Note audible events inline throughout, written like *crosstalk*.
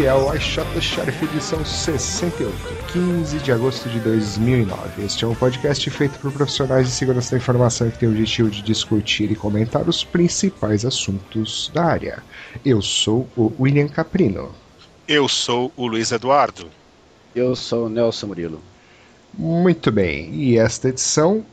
Este é o I Shot the Sheriff edição 68, 15 de agosto de 2009. Este é um podcast feito por profissionais de segurança da informação que tem o objetivo de discutir e comentar os principais assuntos da área. Eu sou o William Caprino. Eu sou o Luiz Eduardo. Eu sou o Nelson Murilo. Muito bem, e esta edição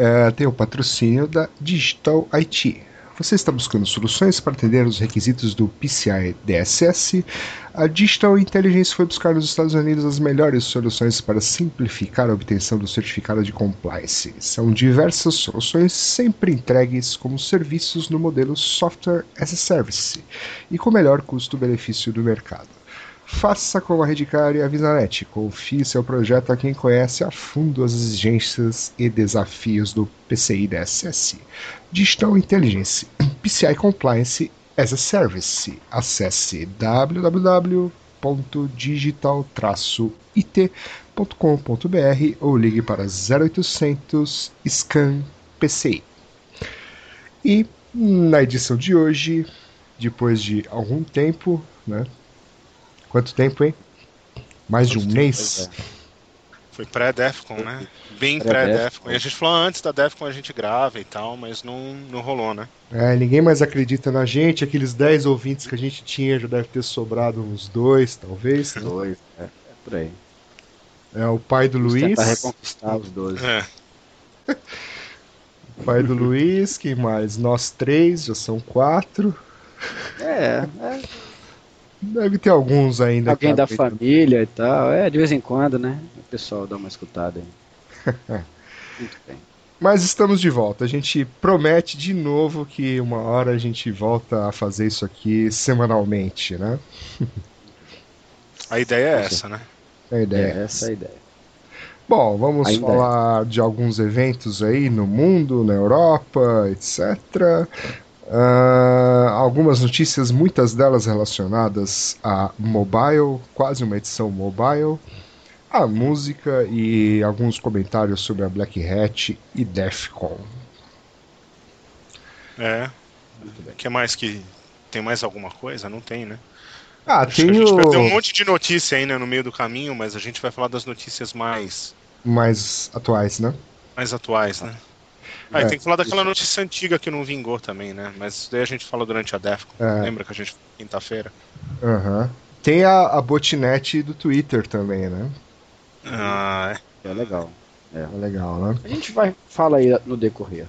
uh, tem o patrocínio da Digital IT. Você está buscando soluções para atender os requisitos do PCI DSS? A Digital Intelligence foi buscar nos Estados Unidos as melhores soluções para simplificar a obtenção do certificado de compliance. São diversas soluções sempre entregues como serviços no modelo Software as a Service e com melhor custo-benefício do mercado. Faça como a Redcar e a Visanet. Confie seu projeto a quem conhece a fundo as exigências e desafios do PCI DSS. Digital Intelligence, PCI Compliance as a Service. Acesse www.digital-it.com.br ou ligue para 0800 SCAN PCI. E na edição de hoje, depois de algum tempo, né, Quanto tempo, hein? Mais de um mês? É. Foi pré-Defcon, né? Bem pré-Defcon. E a gente falou antes da Defcon a gente grava e tal, mas não, não rolou, né? É, ninguém mais acredita na gente. Aqueles 10 ouvintes que a gente tinha já deve ter sobrado uns dois, talvez. *laughs* Dois, é, é por aí. É o pai do Luiz. Tentar reconquistar os dois. É. *laughs* o pai do Luiz, quem mais? Nós três, já são quatro. É, é *laughs* Deve ter alguns ainda. Alguém da família e tal. É, de vez em quando, né? O pessoal dá uma escutada aí. *laughs* Muito bem. Mas estamos de volta. A gente promete de novo que uma hora a gente volta a fazer isso aqui semanalmente, né? A ideia é essa, né? A ideia é, é essa a ideia. Bom, vamos Ainda falar é. de alguns eventos aí no mundo, na Europa, etc. Uh, algumas notícias, muitas delas relacionadas a mobile, quase uma edição mobile, a música e alguns comentários sobre a Black Hat e Defcon. É. O que mais que. Tem mais alguma coisa? Não tem, né? Ah, Acho tem a gente o... vai ter um monte de notícia ainda no meio do caminho, mas a gente vai falar das notícias mais. Mais atuais, né? Mais atuais, né? Ah, é, tem que falar daquela notícia antiga que não vingou também, né? Mas daí a gente fala durante a Defcon. É. Lembra que a gente quinta-feira? Uhum. Tem a, a botnet do Twitter também, né? Ah, é. É legal. É. é legal, né? A gente vai falar aí no decorrer.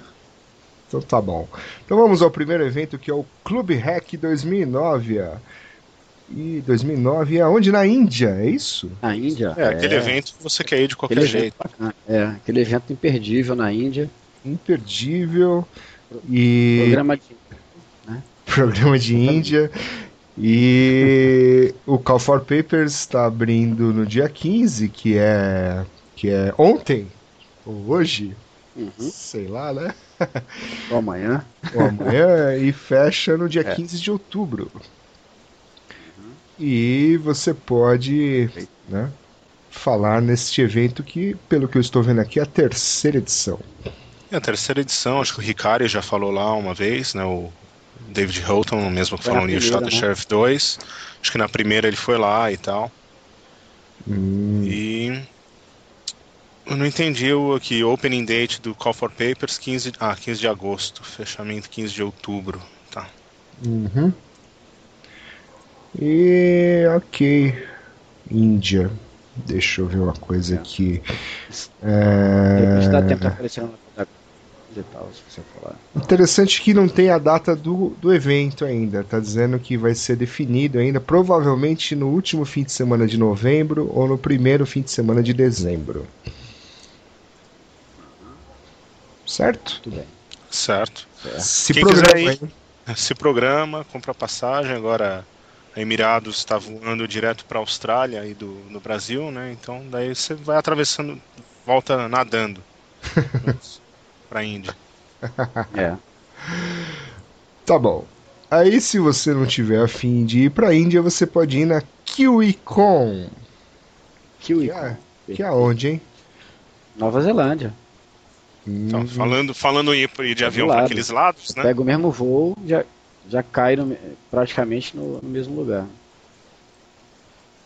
Então tá bom. Então vamos ao primeiro evento que é o Clube Hack 2009. E 2009 é onde? Na Índia, é isso? Na Índia. É, é, aquele evento que você quer ir de qualquer aquele jeito. é, aquele evento imperdível na Índia imperdível e programa de, né? programa de Índia e o Call for Papers está abrindo no dia 15, que é que é ontem ou hoje, uhum. sei lá, né? Ou amanhã. Ou amanhã e fecha no dia é. 15 de outubro. Uhum. E você pode, né, falar neste evento que, pelo que eu estou vendo aqui, é a terceira edição. É a terceira edição, acho que o Ricari já falou lá uma vez, né? O David Houghton, mesmo que falou no Shot né? Sheriff 2. Acho que na primeira ele foi lá e tal. Hum. E. Eu não entendi o aqui, opening date do Call for Papers 15, ah, 15 de agosto, fechamento 15 de outubro. Tá. Uhum. E ok. Índia. Deixa eu ver uma coisa aqui. É... Dá tempo aparecendo e tal, se você falar. Interessante que não tem a data do, do evento ainda. Tá dizendo que vai ser definido ainda, provavelmente no último fim de semana de novembro ou no primeiro fim de semana de dezembro. Certo? Tudo bem. Certo. Se Quem programa, ir, se programa, compra passagem. Agora, a Emirados está voando direto para a Austrália e do no Brasil, né? Então, daí você vai atravessando, volta nadando. *laughs* pra Índia. *laughs* é. Tá bom. Aí, se você não tiver afim de ir pra Índia, você pode ir na KiwiCon. KiwiCon. Que é, que é onde, hein? Nova Zelândia. Então, hum. falando, falando em ir de avião para aqueles lados, né? Pega o mesmo voo, já, já cai no, praticamente no, no, mesmo lugar.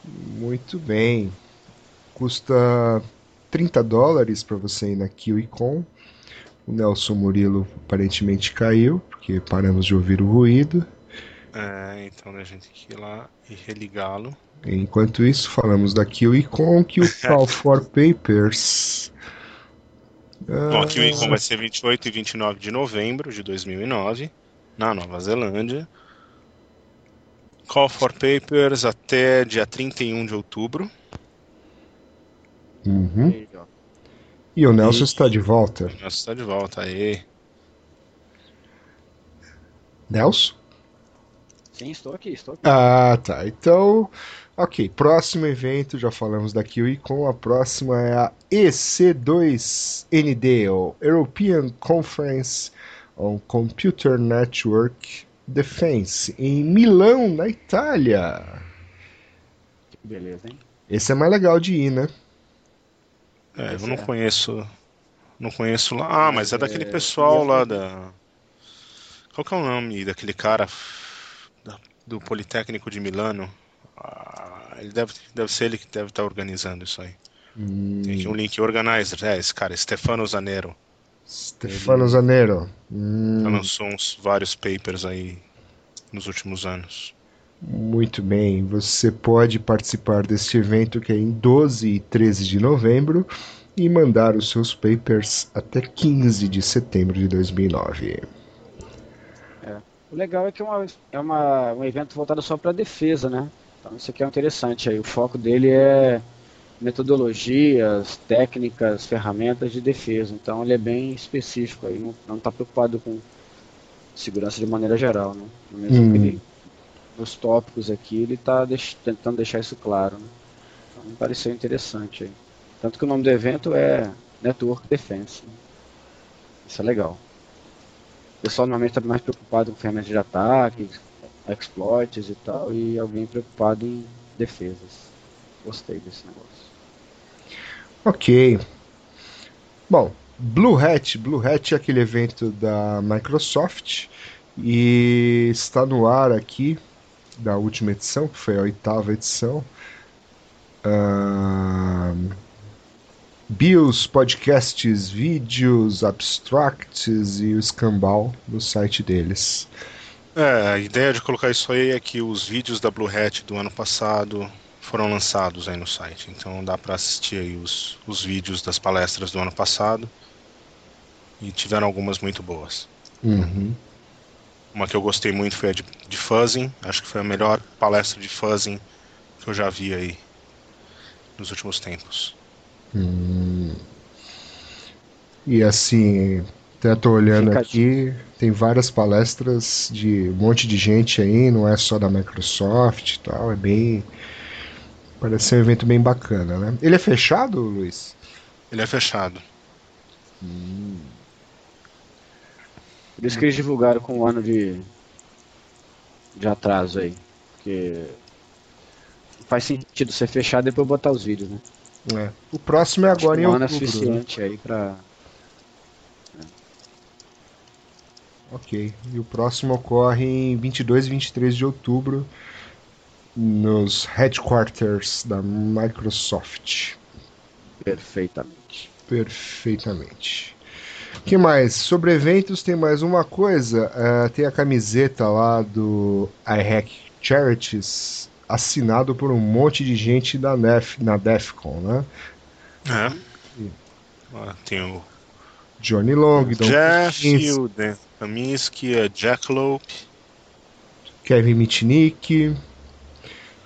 Muito bem. Custa 30 dólares para você ir na KiwiCon. O Nelson Murilo aparentemente caiu, porque paramos de ouvir o ruído. É, então a gente tem que ir lá e religá-lo. Enquanto isso, falamos da KiwiCon, que *laughs* o Call for Papers. Bom, a KiwiCon vai ser 28 e 29 de novembro de 2009, na Nova Zelândia. Call for Papers até dia 31 de outubro. Uhum. E o Nelson e... está de volta. O Nelson está de volta, aí. Nelson? Sim, estou aqui, estou aqui. Ah, tá. Então, ok. Próximo evento, já falamos da com A próxima é a EC2ND, ou European Conference on Computer Network Defense, em Milão, na Itália. Que beleza, hein? Esse é mais legal de ir, né? É, eu não é. conheço. Não conheço lá. Ah, mas é daquele é, pessoal lá da. Qual que é o nome daquele cara do Politécnico de Milano? Ah, ele deve, deve ser ele que deve estar organizando isso aí. Hum. Tem aqui um link organizer, é esse cara, Stefano Zanero. Stefano ele, Zanero. Hum. lançou uns vários papers aí nos últimos anos. Muito bem, você pode participar deste evento que é em 12 e 13 de novembro e mandar os seus papers até 15 de setembro de 2009. É. O legal é que é, uma, é uma, um evento voltado só para defesa, né? Então isso aqui é interessante aí. O foco dele é metodologias, técnicas, ferramentas de defesa. Então ele é bem específico aí, não está preocupado com segurança de maneira geral, né? Mesmo hum. Nos tópicos aqui, ele está deix tentando deixar isso claro. Né? Então, me pareceu interessante. Aí. Tanto que o nome do evento é Network Defense. Né? Isso é legal. O pessoal normalmente está mais preocupado com ferramentas de ataque, exploits e tal, e alguém preocupado em defesas. Gostei desse negócio. Ok. Bom, Blue Hat. Blue Hat é aquele evento da Microsoft e está no ar aqui da última edição, que foi a oitava edição. Uh, BIOS, podcasts, vídeos, abstracts e o escambau no site deles. É, a ideia de colocar isso aí é que os vídeos da Blue Hat do ano passado foram lançados aí no site. Então dá para assistir aí os, os vídeos das palestras do ano passado. E tiveram algumas muito boas. Uhum. Uma que eu gostei muito foi a de, de fuzzing. Acho que foi a melhor palestra de fuzzing que eu já vi aí nos últimos tempos. Hum. E assim, até tô olhando Fica aqui, tem várias palestras de um monte de gente aí, não é só da Microsoft e tal, é bem. Parece ser um evento bem bacana, né? Ele é fechado, Luiz? Ele é fechado. Hum. Por isso que eles divulgaram com um ano de, de atraso aí. Porque faz sentido você fechar e depois botar os vídeos, né? É. O próximo é agora em outubro. Um ano é suficiente né? aí pra. É. Ok. E o próximo ocorre em 22 e 23 de outubro nos headquarters da Microsoft. Perfeitamente. Perfeitamente que mais? Sobre eventos tem mais uma coisa. Uh, tem a camiseta lá do iHack Charities, assinado por um monte de gente da Nef, na DEFCON, né? É. E... tem o Johnny Long, Don Jeff, o Dan Kaminsky, a Jack Lope, Kevin Mitnick,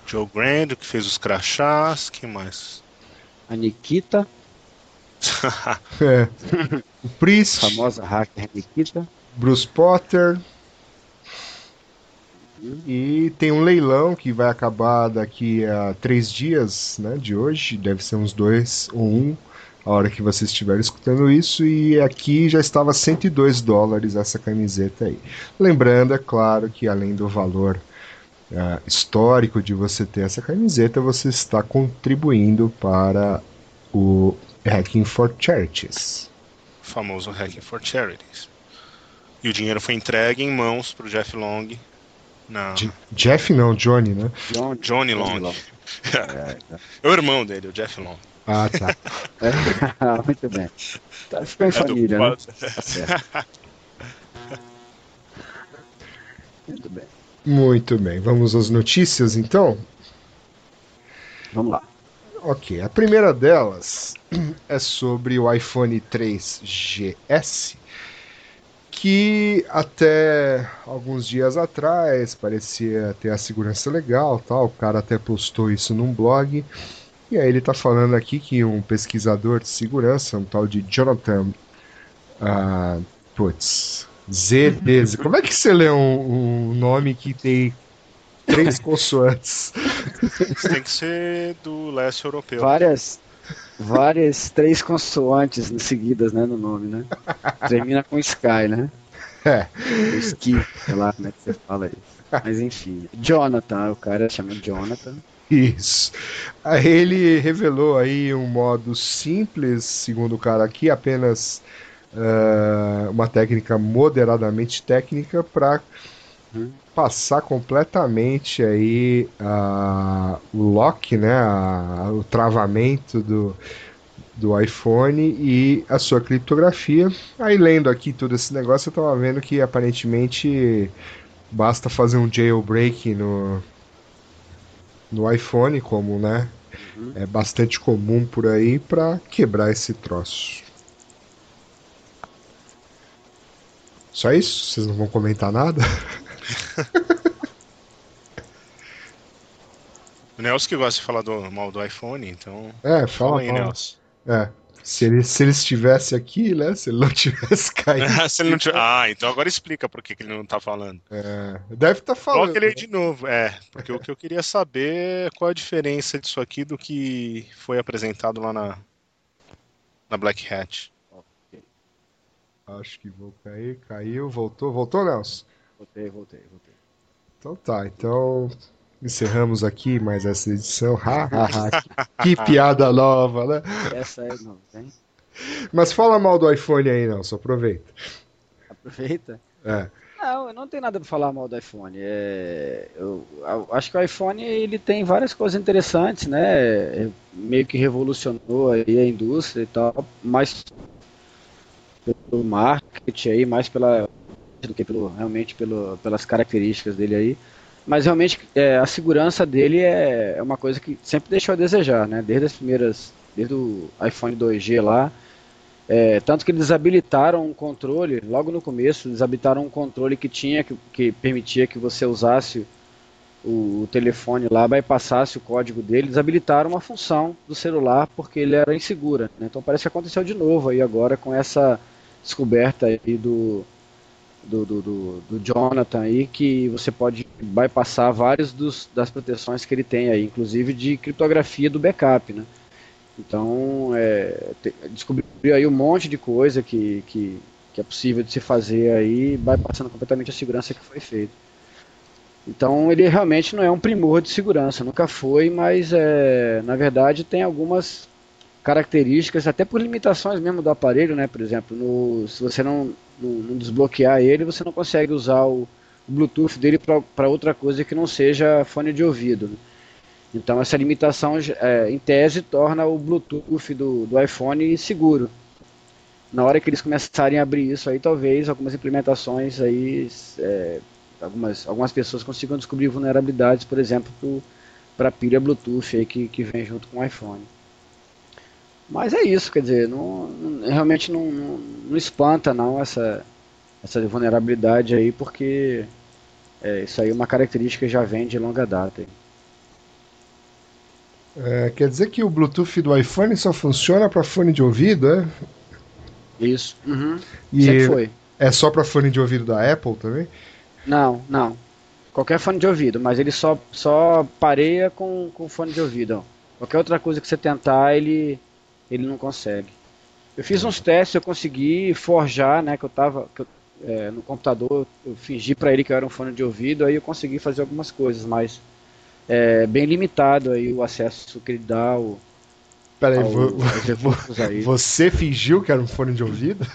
Joe Grand, que fez os crachás, que mais? A Nikita. É. *laughs* O Priest. Famosa hacker Nikita. Bruce Potter. E tem um leilão que vai acabar daqui a três dias, né, de hoje, deve ser uns dois ou um, a hora que você estiver escutando isso, e aqui já estava 102 dólares essa camiseta aí. Lembrando, é claro, que além do valor uh, histórico de você ter essa camiseta, você está contribuindo para o Hacking for Charities. O famoso Hacking for Charities. E o dinheiro foi entregue em mãos para o Jeff Long. Na... Jeff não, Johnny, né? John, Johnny Long. Long. *laughs* É, é o irmão dele, o Jeff Long. Ah, tá. *laughs* É, muito bem. Tá, ficou em família, né? Tá certo. Muito bem. Muito bem. Vamos às notícias, então? Vamos lá. Ok, a primeira delas é sobre o iPhone 3GS, que até alguns dias atrás parecia ter a segurança legal, tal. O cara até postou isso num blog. E aí ele está falando aqui que um pesquisador de segurança, um tal de Jonathan, uh, putz, ZD. Como é que você lê um, um nome que tem três consoantes? Isso tem que ser do leste europeu. Várias, várias três consoantes seguidas, né, no nome, né? Termina com Sky, né? É. O Ski, sei lá como é que você fala isso. Mas enfim, Jonathan, o cara chama Jonathan. Isso. Aí ele revelou aí um modo simples, segundo o cara aqui, apenas uh, uma técnica moderadamente técnica para uhum. Passar completamente aí uh, o lock, né, uh, o travamento do, do iPhone e a sua criptografia. Aí lendo aqui todo esse negócio, eu estava vendo que aparentemente basta fazer um jailbreak no, no iPhone, como né, uhum. é bastante comum por aí, para quebrar esse troço. Só isso? Vocês não vão comentar nada? *laughs* *laughs* o Nelson que gosta de falar do mal do iPhone, então. É, fala, fala aí, fala. Nelson. É. Se ele, se ele estivesse aqui, né? Se ele não *laughs* tivesse caído. *laughs* se ele não tivesse... Ah, então agora explica por que, que ele não tá falando. É, deve estar tá falando. Coloca ele aí de novo, é. Porque o que eu queria saber é qual a diferença disso aqui do que foi apresentado lá na, na Black Hat. Acho que vou cair. Caiu, voltou. Voltou, Nelson? Voltei, voltei, voltei. Então tá, então encerramos aqui mais essa edição. Ha, ha, ha. que, que piada nova, né? Essa é nova, hein? Mas fala mal do iPhone aí, Nelson, aproveita. Aproveita? É. Não, eu não tenho nada para falar mal do iPhone. É, eu, eu, acho que o iPhone ele tem várias coisas interessantes, né? É, meio que revolucionou aí a indústria e tal, mas pelo marketing aí, mais pela do que pelo realmente pelo, pelas características dele aí. Mas realmente é, a segurança dele é, é uma coisa que sempre deixou a desejar, né? Desde as primeiras, desde o iPhone 2G lá, é, tanto que eles habilitaram um controle, logo no começo, eles habilitaram um controle que tinha, que, que permitia que você usasse o, o, telefone lá, bypassasse o código dele, eles habilitaram uma função do celular porque ele era insegura. Né? Então parece que aconteceu de novo aí agora com essa descoberta aí do, do, do, do, do Jonathan aí, que você pode bypassar várias dos, das proteções que ele tem aí, inclusive de criptografia do backup, né? Então, é, te, descobriu aí um monte de coisa que, que, que é possível de se fazer aí, bypassando completamente a segurança que foi feita. Então, ele realmente não é um primor de segurança, nunca foi, mas é, na verdade tem algumas características, até por limitações mesmo do aparelho, né? Por exemplo, no, se você não, não, desbloquear ele, você não consegue usar o, o Bluetooth dele para outra coisa que não seja fone de ouvido. Né? Então essa limitação, é, em tese, torna o Bluetooth do, do iPhone seguro. Na hora que eles começarem a abrir isso aí, talvez algumas implementações aí, é, algumas, algumas pessoas consigam descobrir vulnerabilidades, por exemplo, para a pilha Bluetooth aí que, que vem junto com o iPhone. Mas é isso, quer dizer, não, não, realmente não, não, não, espanta não essa, essa vulnerabilidade aí, porque é, isso aí é uma característica que já vem de longa data. É, quer dizer que o Bluetooth do iPhone só funciona para fone de ouvido, é? Isso. Uhum. E Sempre foi. É só para fone de ouvido da Apple também? Não, não. Qualquer fone de ouvido, mas ele só, só pareia com, com fone de ouvido. Qualquer outra coisa que você tentar, ele, ele não consegue. Eu fiz uns testes, eu consegui forjar, né, que eu tava que eu, é, no computador, eu fingi para ele que eu era um fone de ouvido, aí eu consegui fazer algumas coisas, mas é bem limitado aí o acesso que ele dá o Peraí, aí. *laughs* você fingiu que era um fone de ouvido?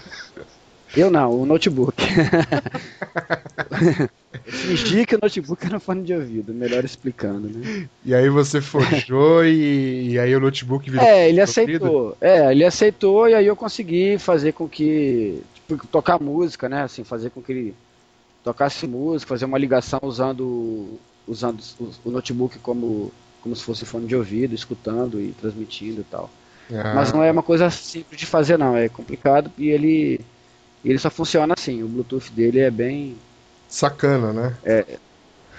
Eu não, o notebook. *laughs* fingi que o notebook era um fone de ouvido, melhor explicando, né? E aí você forjou e, e aí o notebook virou. É, ele aceitou. É, ele aceitou e aí eu consegui fazer com que. Tipo, tocar música, né? Assim, fazer com que ele tocasse música, fazer uma ligação usando, usando o, o notebook como, como se fosse fone de ouvido, escutando e transmitindo e tal. Ah. Mas não é uma coisa simples de fazer, não. É complicado e ele, ele só funciona assim. O Bluetooth dele é bem Sacana, né? É,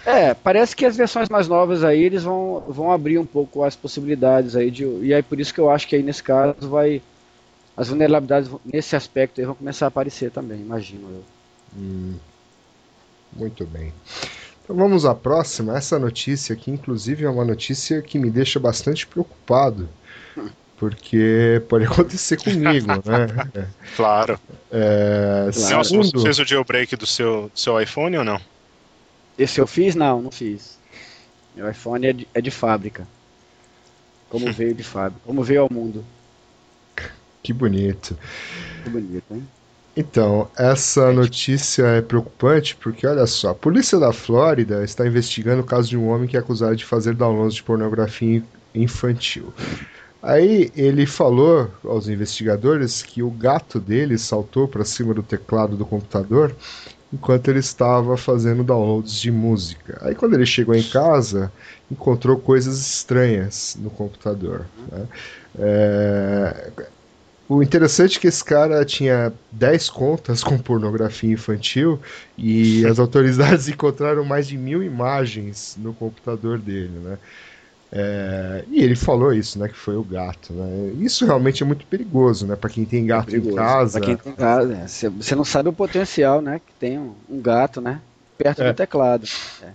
é, parece que as versões mais novas aí eles vão, vão abrir um pouco as possibilidades aí de. E aí por isso que eu acho que aí nesse caso vai. As vulnerabilidades nesse aspecto aí vão começar a aparecer também, imagino eu. Hum, muito bem. Então vamos à próxima. Essa notícia aqui, inclusive, é uma notícia que me deixa bastante preocupado. Porque pode *laughs* acontecer comigo, né? *laughs* Claro. É, claro. Segundo... Você fez o jailbreak do seu, do seu iPhone ou não? Esse eu fiz? Não, não fiz. Meu iPhone é de, é de fábrica. Como *laughs* veio de fábrica. Como veio ao mundo. Que bonito. Que bonito, hein? Então, essa notícia é preocupante porque, olha só, a polícia da Flórida está investigando o caso de um homem que é acusado de fazer downloads de pornografia infantil. Aí ele falou aos investigadores que o gato dele saltou para cima do teclado do computador enquanto ele estava fazendo downloads de música. Aí quando ele chegou em casa, encontrou coisas estranhas no computador. Né? É... O interessante é que esse cara tinha 10 contas *laughs* com pornografia infantil e as autoridades *laughs* encontraram mais de mil imagens no computador dele, né? É, e ele falou isso, né? Que foi o gato. Né? Isso realmente é muito perigoso, né? Para quem tem gato é em casa. Para quem tem casa, né? você não sabe o potencial, né? Que tem um, um gato, né? Perto é. do teclado. É.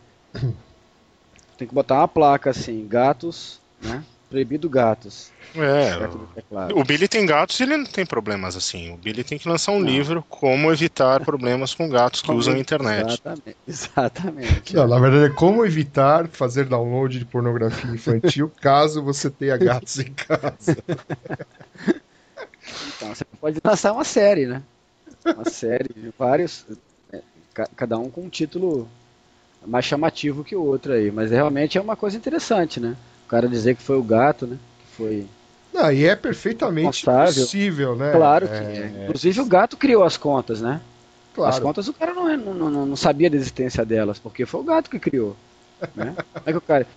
Tem que botar uma placa assim, gatos, né? Proibido gatos. É, o Billy tem gatos e ele não tem problemas assim. O Billy tem que lançar um não. livro como evitar problemas com gatos que como usam a internet. Exatamente. *laughs* exatamente. Não, na verdade é como evitar fazer download de pornografia infantil *laughs* caso você tenha gatos em casa. então, você pode lançar uma série, né? Uma série de vários, é, cada um com um título mais chamativo que o outro aí, mas realmente é uma coisa interessante, né? O cara dizer que foi o gato, né? Que foi. Não, e é perfeitamente possível, né? Claro que é. é. Inclusive o gato criou as contas, né? Claro. As contas o cara não, não, não, não sabia da existência delas, porque foi o gato que criou. Né? *laughs* é que o cara.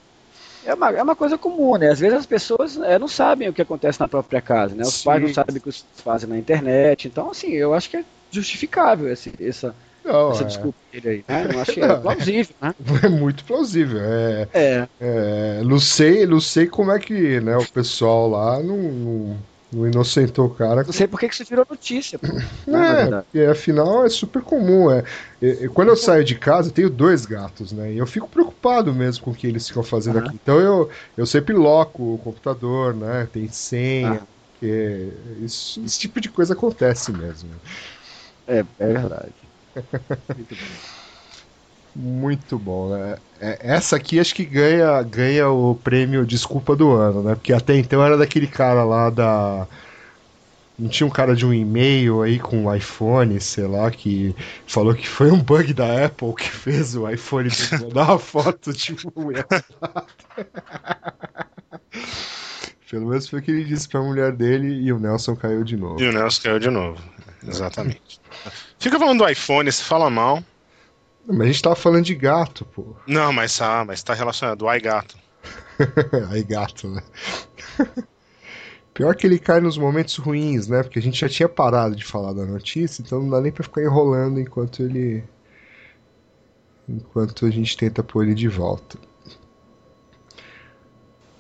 É uma, é uma coisa comum, né? Às vezes as pessoas é, não sabem o que acontece na própria casa, né? Os Sim. pais não sabem o que os fazem na internet. Então, assim, eu acho que é justificável esse, essa, não, essa é... desculpa dele aí. Né? Não acho que é plausível, né? *laughs* É muito plausível. É, é. é não, sei, não sei como é que né, o pessoal lá não, não, não inocentou o cara. Não sei por que isso virou notícia. Pô, é, porque afinal é super comum. É, é, quando eu saio de casa, eu tenho dois gatos, né? E eu fico preocupado mesmo com o que eles ficam fazendo uhum. aqui. Então eu, eu sempre loco o computador, né? Tem senha. Ah. Porque isso, esse tipo de coisa acontece mesmo. É, é verdade. Muito bom. né? É, essa aqui acho que ganha, ganha o prêmio Desculpa do Ano, né? Porque até então era daquele cara lá da. Não tinha um cara de um e-mail aí com um iPhone, sei lá, que falou que foi um bug da Apple que fez o iPhone mandar uma foto de mulher. Pelo menos foi o que ele disse pra mulher dele e o Nelson caiu de novo. E o Nelson caiu de novo, exatamente. Fica falando do iPhone, se fala mal. Mas a gente tava falando de gato, pô. Não, mas ah, mas tá relacionado, o iGato. *laughs* iGato, né? Pior que ele cai nos momentos ruins, né? Porque a gente já tinha parado de falar da notícia, então não dá nem pra ficar enrolando enquanto ele. Enquanto a gente tenta pôr ele de volta.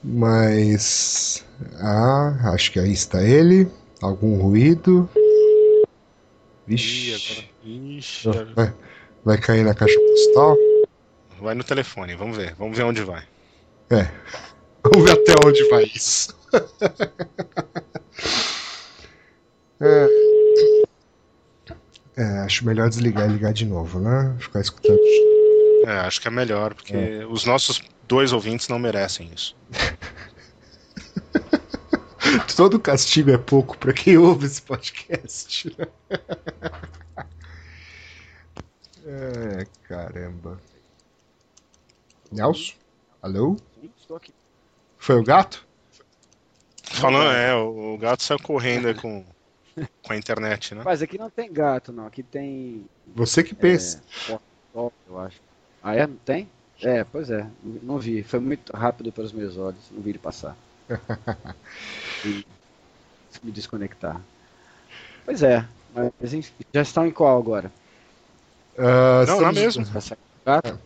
Mas. Ah, acho que aí está ele. Algum ruído. Vixe. Ixi, vai, vai cair na caixa postal? Vai no telefone, vamos ver. Vamos ver onde vai. É. *laughs* Vamos ver até onde vai isso. *laughs* é. é. acho melhor desligar e ligar de novo, né? Ficar escutando. É, acho que é melhor, porque é. os nossos dois ouvintes não merecem isso. *laughs* *laughs* Todo castigo é pouco para quem ouve esse podcast. É, *laughs* É, caramba. Nelson? Alô? Estou aqui. Foi o gato? Falando, é, o, o gato saiu correndo com, com a internet, né? Mas aqui não tem gato, não. Aqui tem. Você que pensa. É, eu acho. Ah, é? Não tem? É, pois é. Não vi. Foi muito rápido para os meus olhos. Não vi ele passar. E me desconectar. Pois é. Mas já estão em qual agora? Ah, Não, na mesma. Tá certo? Gato?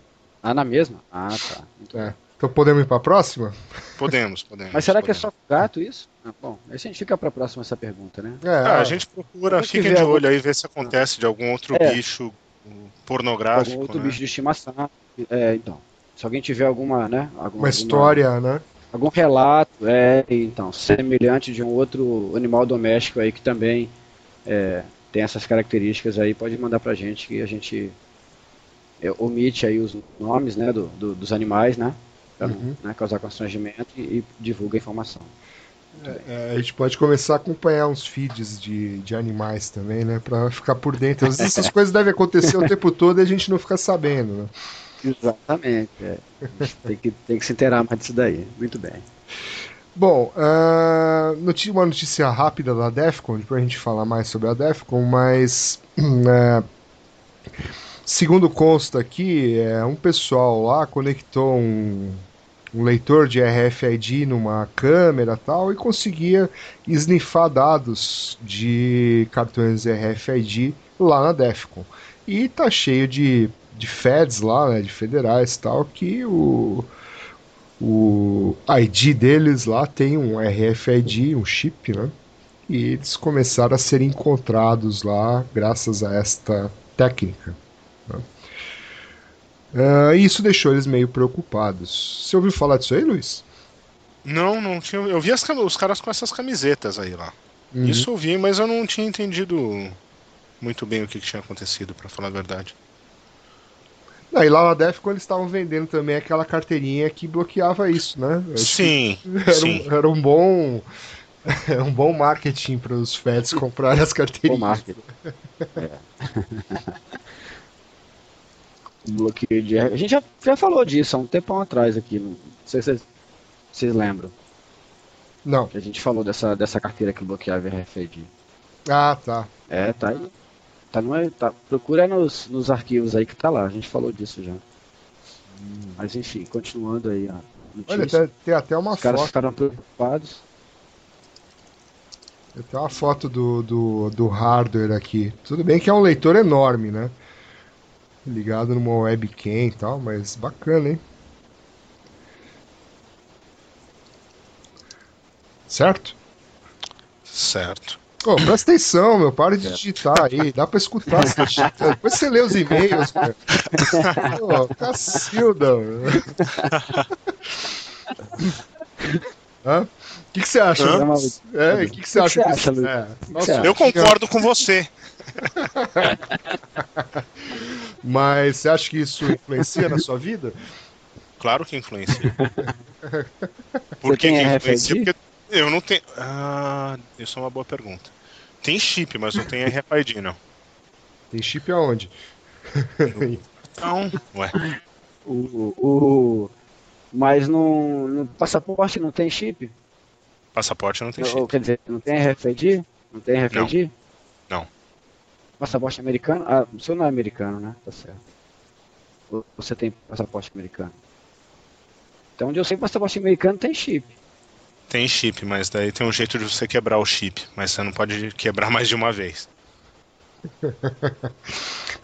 Ah, na mesma? Ah, tá. Muito É. bem. Então podemos ir pra próxima? Podemos, podemos. Mas será que é podemos. só gato isso? Ah, bom, a gente fica para a próxima essa pergunta, né? É, Ah, a gente procura, fiquem de algum- olho aí, ver se acontece de algum outro É. bicho pornográfico. Algum outro né? bicho de estimação. É, então. Se alguém tiver alguma, né? Alguma, uma alguma- história, né? Algum relato, é, então, semelhante de um outro animal doméstico aí que também é, tem essas características aí, pode mandar pra gente que a gente é, omite aí os nomes, né, do, do- dos animais, né, pra não Uhum. né, causar constrangimento e, e divulga a informação. É, a gente pode começar a acompanhar uns feeds de, de animais também, né? Pra ficar por dentro. Às vezes essas *laughs* coisas devem acontecer o tempo todo e a gente não fica sabendo, né? Exatamente, é. Tem que, tem que se inteirar mais disso daí. Muito bem. Bom, ah, noti- uma notícia rápida da Defcon, depois a gente falar mais sobre a Defcon, mas *clears throat* é, segundo consta aqui, é, um pessoal lá conectou um, um leitor de RFID numa câmera tal e conseguia esnifar dados de cartões RFID lá na Defcon. E tá cheio de, de feds lá, né, de federais tal, que o o ID deles lá tem um RFID, um chip, né? E eles começaram a ser encontrados lá graças a esta técnica. né? Ah, e isso deixou eles meio preocupados. Você ouviu falar disso aí, Luiz? Não, não tinha. Eu vi as os caras com essas camisetas aí lá. Uhum. Isso eu vi, mas eu não tinha entendido muito bem o que, que tinha acontecido, pra falar a verdade. Aí lá na Defcon eles estavam vendendo também aquela carteirinha que bloqueava isso, né? Eu Sim, *laughs* Era sim. um, era um bom. *laughs* Era um bom marketing para os feds comprarem as Bom carteirinhas. marketing. É. *laughs* Bloqueio de. A gente já, já falou disso há um tempão atrás aqui. Não sei se vocês, vocês lembram. Não. Que a gente falou dessa, dessa carteira que bloqueava RFID. Ah, tá. É, tá aí. Tá no, tá, procura nos, nos arquivos aí que tá lá. A gente falou disso já. Mas enfim, continuando aí a Olha, notícia. tem, tem até uma Os caras foto. ficaram preocupados. Tem uma foto do, do, do hardware aqui. Tudo bem que é um leitor enorme, né? Ligado numa webcam e tal, mas bacana, hein? Certo? Certo. Ô, presta atenção, meu. Para de digitar aí. Dá pra escutar você digitando. Depois você lê os e-mails, cara. Ô, Cacilda. meu. Hã? O que, que você acha? É, o que, que você acha? É? Eu concordo com você. *laughs* Mas você acha que isso influencia na sua vida? Claro que influencia. *laughs* Por Você que, que influencia? Porque eu não tenho. Ah, isso é uma boa pergunta. Tem chip, mas não tem *laughs* RFID, não. Tem chip aonde? Então, ué. O, o, mas no, no passaporte não tem chip? Passaporte não tem Ou, chip. quer dizer, não tem RFID? Não tem RFID? Não. Passaporte americano? Ah, o seu não é americano, né? Tá certo. Ou Você tem passaporte americano? Então, onde eu sei, passaporte americano tem chip. Tem chip, mas daí tem um jeito de você quebrar o chip. Mas você não pode quebrar mais de uma vez. *laughs*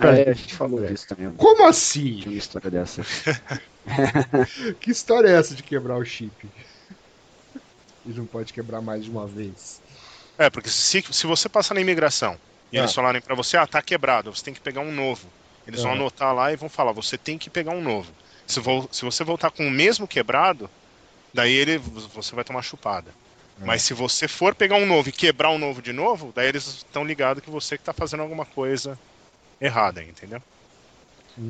É, a gente falou disso também. Como assim? Uma história dessa. *laughs* Que história é essa de quebrar o chip? Ele não pode quebrar mais de uma vez. É, porque se, se você passar na imigração e Ah. eles falarem pra você, ah, tá quebrado, você tem que pegar um novo. Eles vão Ah. anotar lá e vão falar, você tem que pegar um novo. Se, vo- se você voltar com o mesmo quebrado, daí ele, você vai tomar chupada. Ah. Mas se você for pegar um novo e quebrar um novo de novo, daí eles estão ligados que você que tá fazendo alguma coisa errada, entendeu?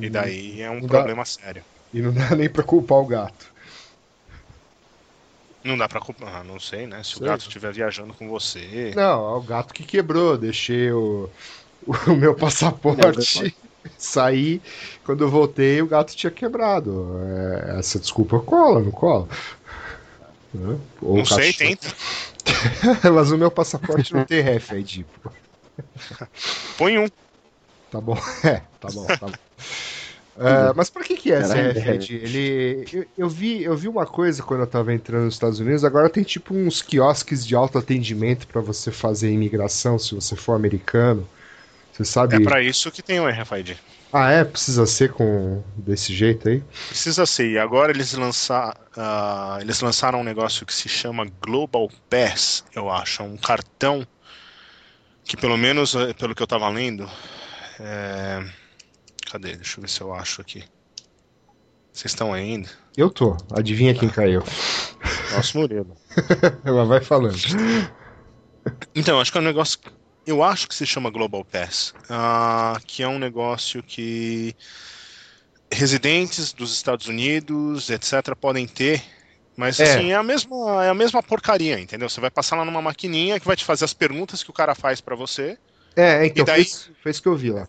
E daí é um Não dá- problema sério. E não dá *laughs* nem pra culpar o gato. Não dá pra culpar, ah, não sei, né? Se o Sei. gato estiver viajando com você. Não, é o gato que quebrou. Deixei o, *laughs* o meu passaporte *laughs* Saí, quando eu voltei, o gato tinha quebrado. É, essa desculpa cola, não cola? Ou não sei, tenta. *laughs* Mas o meu passaporte não tem RFID. Põe um. Tá bom, *laughs* é, tá bom, tá bom. Uh, mas para que que é esse RFID? Ele, eu, eu, vi, eu vi uma coisa quando eu tava entrando nos Estados Unidos. Agora tem tipo uns quiosques de autoatendimento para você fazer imigração se você for americano. Você sabe? É para isso que tem o RFID. Ah, é? Precisa ser com desse jeito aí? Precisa ser. E agora eles, lançar, uh, eles lançaram um negócio que se chama Global Pass, eu acho. É um cartão que, pelo menos eh, pelo que eu tava lendo, é... cadê? Deixa eu ver se eu acho aqui. Vocês estão ainda? Eu tô. Adivinha quem caiu? Nosso Murilo. *laughs* Ela vai falando. Então, acho que é um negócio eu acho que se chama Global Pass, uh, que é um negócio que residentes dos Estados Unidos, etc., podem ter. Mas é. assim, é a, mesma, é a mesma porcaria, entendeu? Você vai passar lá numa maquininha que vai te fazer as perguntas que o cara faz para você. É, então daí... fez, fez que eu vi lá.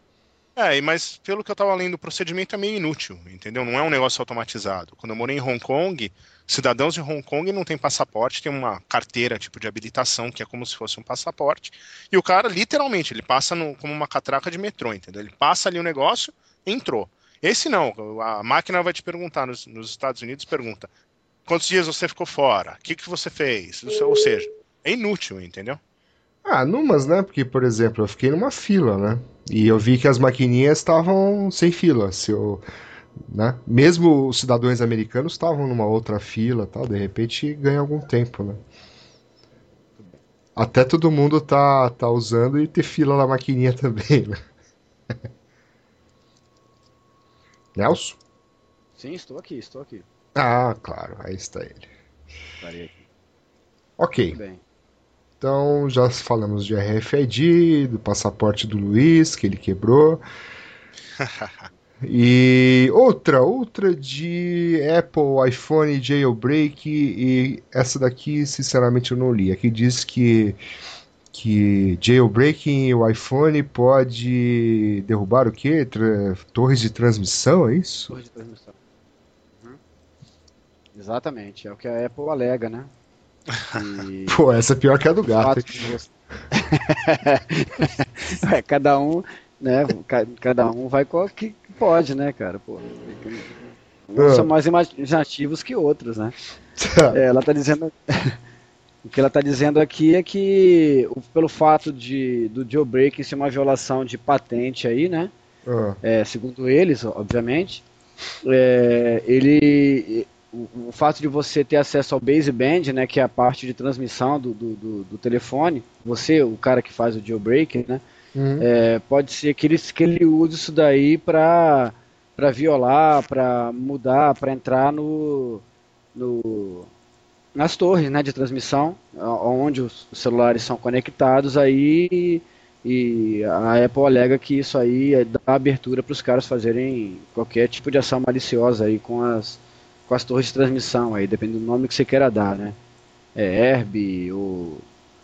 É, mas pelo que eu tava lendo, o procedimento é meio inútil, entendeu? Não é um negócio automatizado. Quando eu morei em Hong Kong, cidadãos de Hong Kong não têm passaporte, tem uma carteira tipo de habilitação, que é como se fosse um passaporte, e o cara, literalmente, ele passa no, como uma catraca de metrô, entendeu? Ele passa ali o negócio, entrou. Esse não, a máquina vai te perguntar, nos, nos Estados Unidos, pergunta, quantos dias você ficou fora? O que, que você fez? Ou seja, é inútil, entendeu? Ah, numas, né? Porque, por exemplo, eu fiquei numa fila, né? E eu vi que as maquininhas estavam sem fila. Se eu né? Mesmo os cidadãos americanos estavam numa outra fila, tal, de repente ganha algum tempo, né? Até todo mundo tá, tá usando e ter fila na maquininha *laughs* também, né? Nelson? Sim, estou aqui, estou aqui. Ah, claro, aí está ele. Parei aqui. Ok. Então já falamos de RFID, do passaporte do Luiz, que ele quebrou. *laughs* E outra, outra de Apple, iPhone, Jailbreak, e essa daqui, sinceramente, eu não li. Aqui diz que, que jailbreaking o iPhone pode derrubar o quê? Tra torres de transmissão, é isso? Torres de transmissão. Uhum. Exatamente, é o que a Apple alega, né? E... *laughs* Pô, essa é pior que a do gato. *laughs* É, cada um, né? Cada um vai com o que pode, né, cara? Pô, uns são mais imaginativos que outros, né? *laughs* É, ela tá dizendo. o que ela está dizendo aqui é que, pelo fato de, do jailbreak ser uma violação de patente aí, né? Uhum. É, segundo eles, obviamente, é, ele, o, o, fato de você ter acesso ao baseband, né, que é a parte de transmissão do, do, do, do telefone, você, o cara que faz o jailbreak, né? Uhum. É, pode ser que ele, que ele use isso daí para para violar, para mudar, para entrar no, no nas torres né, de transmissão, onde os celulares são conectados aí e a Apple alega que isso aí é dá abertura para os caras fazerem qualquer tipo de ação maliciosa aí com as, com as torres de transmissão aí, depende do nome que você queira dar, né? É Herb ou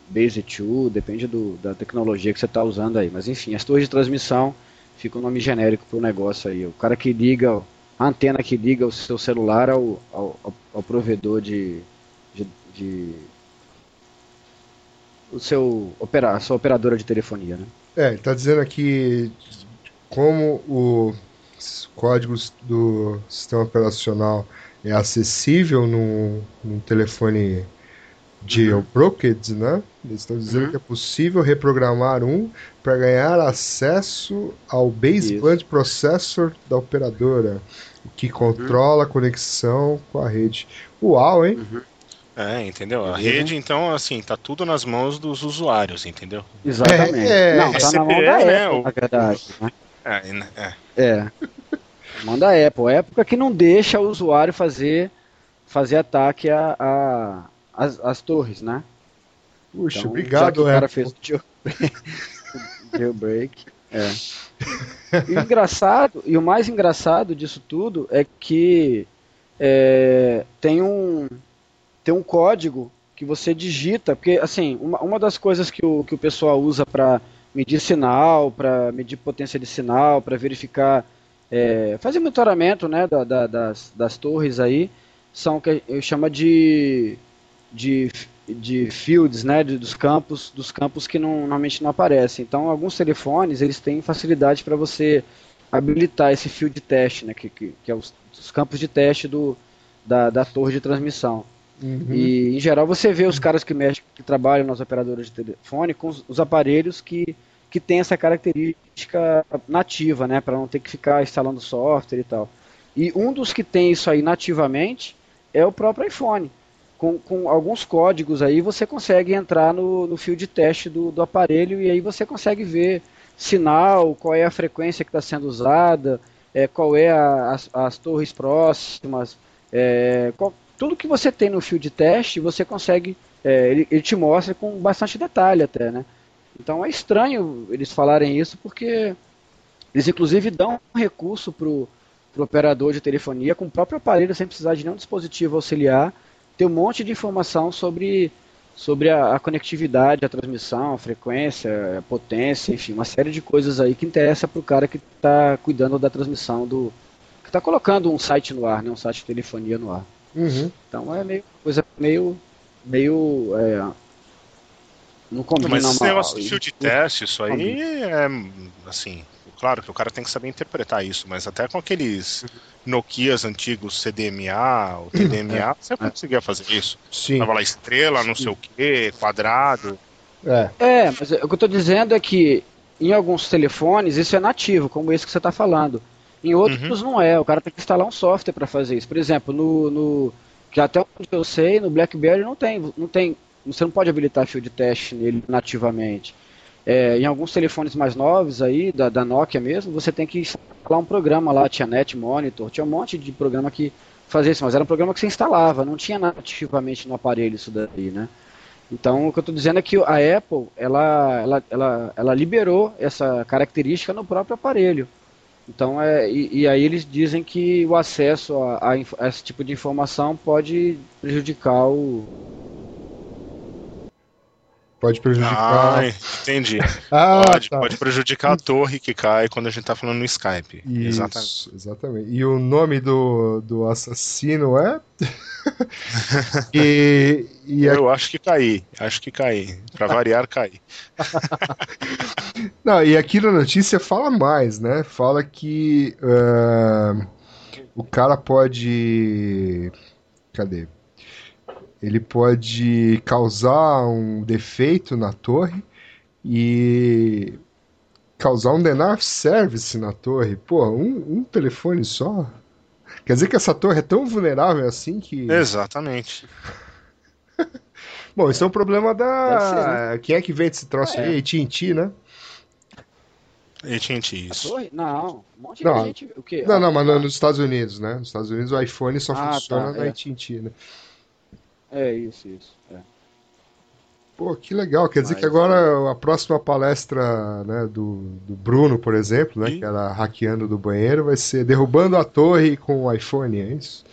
Base 2, depende do, da tecnologia que você está usando aí. Mas enfim, as torres de transmissão fica um nome genérico para o negócio aí. O cara que liga, a antena que liga o seu celular ao, ao, ao provedor de, de, de, o seu opera, a sua operadora de telefonia, né? É, ele está dizendo aqui como os códigos do sistema operacional é acessível num, num telefone jailbroken, né? Eles estão dizendo uhum. que é possível reprogramar um para ganhar acesso ao baseband Isso. processor da operadora, que controla uhum. a conexão com a rede. Uau, hein? Uhum. É, entendeu? A rede, então, assim, tá tudo nas mãos dos usuários, entendeu? Exatamente. É, é, Não, tá na mão da né, Apple, o... na verdade. Né? É, é. É. Mão da Apple. Época que não deixa o usuário fazer, fazer ataque a, a as, as torres, né? Puxa, então, obrigado, o cara fez o *laughs* jailbreak. É. E o engraçado, e o mais engraçado disso tudo é que é, tem um tem um código que você digita, porque assim, uma, uma das coisas que o, que o pessoal usa para medir sinal, para medir potência de sinal, para verificar, é, fazer monitoramento né, da, da, das, das torres aí, são o que eu chamo de, de, de fields, né, de, dos campos, dos campos que não, normalmente não aparecem. Então, alguns telefones eles têm facilidade para você habilitar esse field de teste, né, que, que, que é os, os, campos de teste do, da, da torre de transmissão. Uhum. E em geral você vê os caras que mexem, que trabalham nas operadoras de telefone com os, os aparelhos que, que tem essa característica nativa, né, para não ter que ficar instalando software e tal. E um dos que tem isso aí nativamente é o próprio iPhone. Com, com alguns códigos aí você consegue entrar no, no fio de teste do, do aparelho e aí você consegue ver sinal, qual é a frequência que está sendo usada, é, qual é a, as, as, torres próximas, é, qual, tudo que você tem no fio de teste, você consegue, é, ele, ele, te mostra com bastante detalhe até, né? Então é estranho eles falarem isso porque eles inclusive dão um recurso para o operador de telefonia com o próprio aparelho sem precisar de nenhum dispositivo auxiliar, ter um monte de informação sobre, sobre a, a conectividade, a transmissão, a frequência, a potência, enfim, uma série de coisas aí que interessa para o cara que está cuidando da transmissão do. que está colocando um site no ar, né, um site de telefonia no ar. Uhum. Então é meio coisa meio meio é, não combina Mas esse negócio de teste, isso aí é assim, claro que o cara tem que saber interpretar isso, mas até com aqueles Nokias antigos CDMA, ou TDMA, é, você é. conseguia fazer isso. Sim. Tava lá estrela, não Sim. sei o que, quadrado. É. é, mas o que eu estou dizendo é que em alguns telefones isso é nativo, como esse que você está falando. Em outros uhum. não é, o cara tem que instalar um software para fazer isso. Por exemplo, no, no que até onde eu sei, no BlackBerry não tem, não tem, você não pode habilitar fio de teste nele nativamente. É, em alguns telefones mais novos aí, da, da, Nokia mesmo, você tem que instalar um programa lá, tinha Net Monitor, tinha um monte de programa que fazia isso, mas era um programa que você instalava, não tinha nativamente no aparelho isso daí, né? Então, o que eu estou dizendo é que a Apple, ela, ela, ela, ela liberou essa característica no próprio aparelho. Então, é, e, e, aí eles dizem que o acesso a, a, a, esse tipo de informação pode prejudicar o. Pode prejudicar. Ah, entendi. *laughs* ah, pode, tá. pode prejudicar a torre que cai quando a gente está falando no Skype. Isso, exatamente. exatamente. E o nome do, do assassino é. *laughs* e, e Eu acho que caí. Acho que caí. Para variar, caí. *laughs* Não, e aqui na notícia fala mais, né? Fala que uh, o cara pode. Cadê? Ele pode causar um defeito na torre e causar um denial of service na torre. Pô, um, um telefone só? Quer dizer que essa torre é tão vulnerável assim que. Exatamente. *laughs* Bom, isso é um problema da. Ser, né? Quem é que vende esse troço é. aí? AT&T, né? AT&T, isso. Não, um monte não. de gente... O quê? Não, não, mas nos Estados Unidos, né? Nos Estados Unidos o iPhone só ah, funciona tá, na é. AT&T, né? É, isso, isso. É. Pô, que legal. Quer dizer que agora a próxima palestra né, do, do Bruno, por exemplo, né, que era hackeando do banheiro, vai ser derrubando a torre com o iPhone, é isso?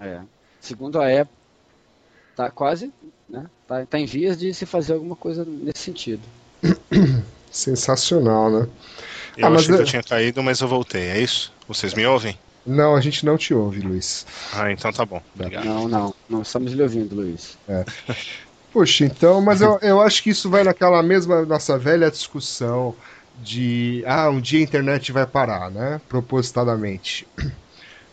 É. Segundo a Apple, tá quase, né? Tá, tá em vias de se fazer alguma coisa nesse sentido. *coughs* Sensacional, né? Eu ah, achei que eu tinha caído, mas eu voltei, é isso? Vocês me ouvem? Não, a gente não te ouve, Luiz. Ah, então tá bom. Obrigado. Não, não, não estamos lhe ouvindo, Luiz. É. Puxa, então, mas eu, eu acho que isso vai naquela mesma nossa velha discussão de ah, um dia a internet vai parar, né? Propositadamente.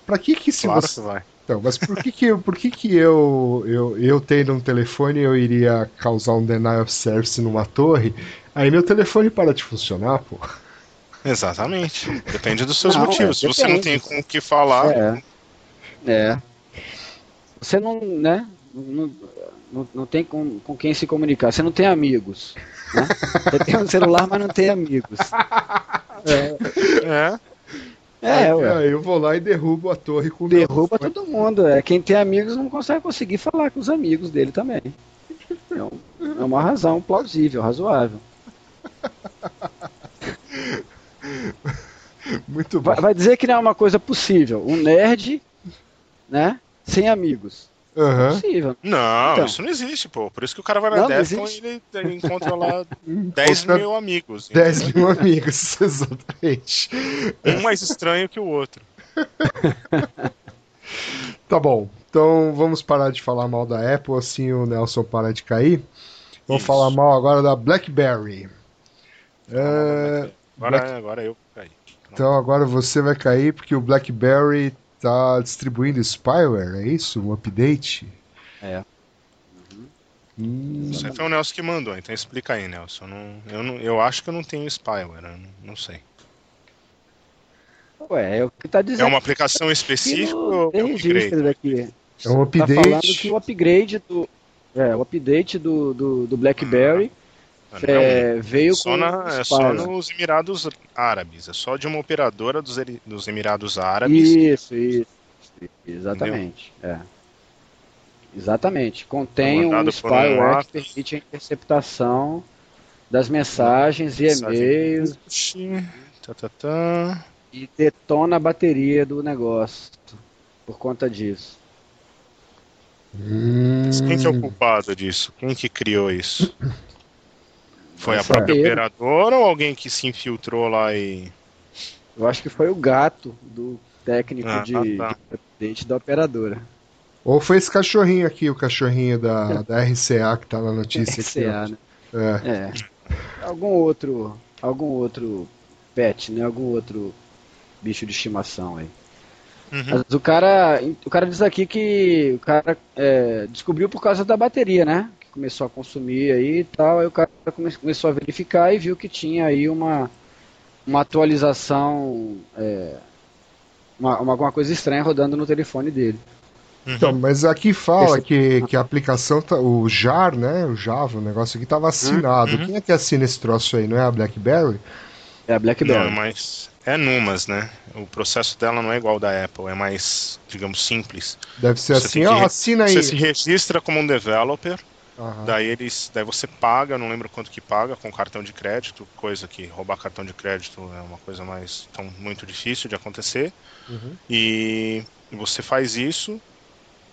Para que que se claro você... que vai. Então, mas por que que, por que, que eu, eu, eu tendo um telefone eu iria causar um denial of service numa torre? Aí meu telefone para de funcionar, pô. Exatamente. Depende dos seus não, motivos. É, Se você não tem com o que falar. É. é. Você não, né? Não, não, não tem com, com quem se comunicar. Você não tem amigos. Né? *laughs* Você tem um celular, mas não tem amigos. É. é. É, ué. eu vou lá e derrubo a torre com Derruba todo mundo. É. Quem tem amigos não consegue conseguir falar com os amigos dele também. É, um, é uma razão plausível, razoável. *laughs* *laughs* Muito bom. Vai, vai, dizer que não é uma coisa possível. Um nerd, né? Sem amigos. Aham. É possível. Não, Então. isso não existe, pô. Por isso que o cara vai na Defcon e ele, ele encontra lá *laughs* 10 Encontra mil amigos. 10 mil amigos, *laughs* exatamente. Um mais estranho que o outro. Tá bom, então vamos parar de falar mal da Apple, assim o Nelson para de cair. Vamos Isso. falar mal agora da BlackBerry. É, Agora, Black- agora eu caí. Então agora você vai cair porque o BlackBerry tá distribuindo spyware, é isso? Um update? É. Hum, Isso aí foi o Nelson que mandou, então explica aí, Nelson. Eu, não, eu, não, eu acho que eu não tenho spyware, eu não, não sei. Ué, é o que tá É dizendo. uma aplicação específica ou é um upgrade? registro daqui. é um Tá falando update. que o upgrade do. É, o update do, do, do BlackBerry Não é um- é, veio só com na- é só nos Emirados Árabes, é só de uma operadora dos, dos Emirados Árabes. Isso, isso. Exatamente. É. Exatamente. Contém um spyware que permite a interceptação das mensagens e e-mails Tá, tá, tá. e detona a bateria do negócio por conta disso. Hum, Quem que é o culpado disso? Quem que criou isso? *laughs* Foi a Vai própria operadora ou alguém que se infiltrou lá e. Eu acho que foi o gato do técnico Ah, de, tá. de da operadora. Ou foi esse cachorrinho aqui, o cachorrinho da, da RCA que tá na notícia aqui. RCA, né? É. É. Algum outro, algum outro pet, né? Algum outro bicho de estimação aí. Uhum. Mas o cara, o cara diz aqui que o cara é, descobriu por causa da bateria, né? Começou a consumir aí e tal. Aí o cara come- começou a verificar e viu que tinha aí uma, uma atualização, é, uma, uma- alguma coisa estranha rodando no telefone dele. Uhum. Então, mas aqui fala Esse- que, que a aplicação, tá, o JAR, né, o Java, o negócio aqui tava assinado. Uhum. Quem é que assina esse troço aí? Não é a BlackBerry? É a BlackBerry. Não, mas é Numas, né? O processo dela não é igual ao da Apple, é mais, digamos, simples. Deve ser Você assim, ó, re- assina aí. Você se registra como um developer, Aham. daí eles, daí você paga, não lembro quanto que paga, com cartão de crédito, coisa que roubar cartão de crédito é uma coisa mais tão muito difícil de acontecer. Uhum. E você faz isso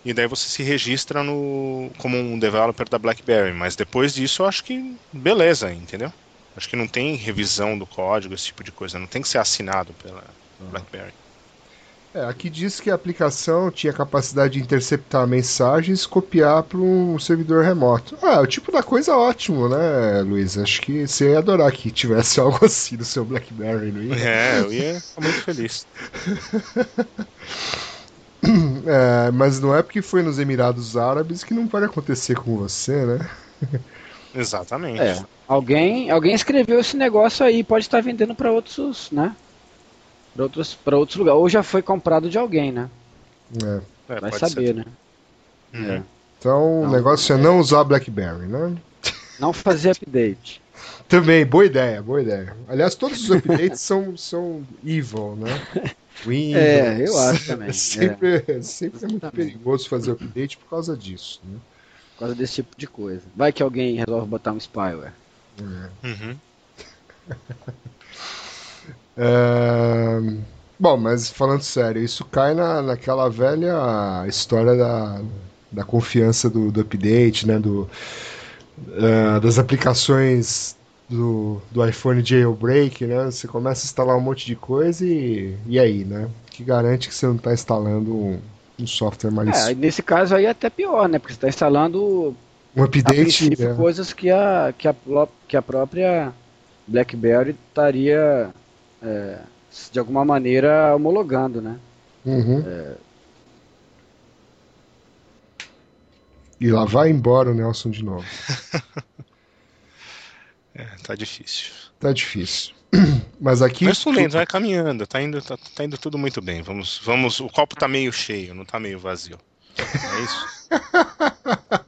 e daí você se registra no como um developer da BlackBerry, mas depois disso eu acho que beleza, entendeu? Acho que não tem revisão do código, esse tipo de coisa, não tem que ser assinado pela BlackBerry. É, aqui diz que a aplicação tinha capacidade de interceptar mensagens e copiar para um servidor remoto. Ah, o tipo da coisa ótimo, né, Luiz? Acho que você ia adorar que tivesse *laughs* algo assim no seu BlackBerry, não ia? É, eu ia ficar muito feliz. *coughs* É, mas não é porque foi nos Emirados Árabes que não pode acontecer com você, né? Exatamente. É. Alguém, alguém escreveu esse negócio aí, pode estar vendendo para outros, né? Para outros, para outros lugares. Ou já foi comprado de alguém, né? É. É, Vai saber, ser. né? Uhum. É. Então o Não. negócio é não usar BlackBerry, né? *laughs* Não fazer update. Também, boa ideia, boa ideia. Aliás, todos os updates são, são evil, né? *laughs* Windows. É, eu acho também, *laughs* É sempre, sempre é muito perigoso fazer update por causa disso. Né? Por causa desse tipo de coisa. Vai que alguém resolve botar um spyware. Uhum. É, Bom, mas falando sério, isso cai na, naquela velha história da, da confiança do, do update, né? Do, eh, das aplicações do, do iPhone jailbreak, né? Você começa a instalar um monte de coisa e, e aí, né? Que garante que você não está instalando um, um software É, malicioso. e nesse caso aí é até pior, né? Porque você está instalando um a update. princípio é, coisas que a, que a, que a própria BlackBerry estaria é, de alguma maneira homologando, né? uhum. E lá vai embora o Nelson de novo. *laughs* É, tá difícil. Tá difícil. *clears throat* Mas aqui. Mas tudo bem, vai caminhando, tá indo, tá, tá indo tudo muito bem. Vamos, vamos, o copo tá meio cheio, não tá meio vazio. É isso? *laughs*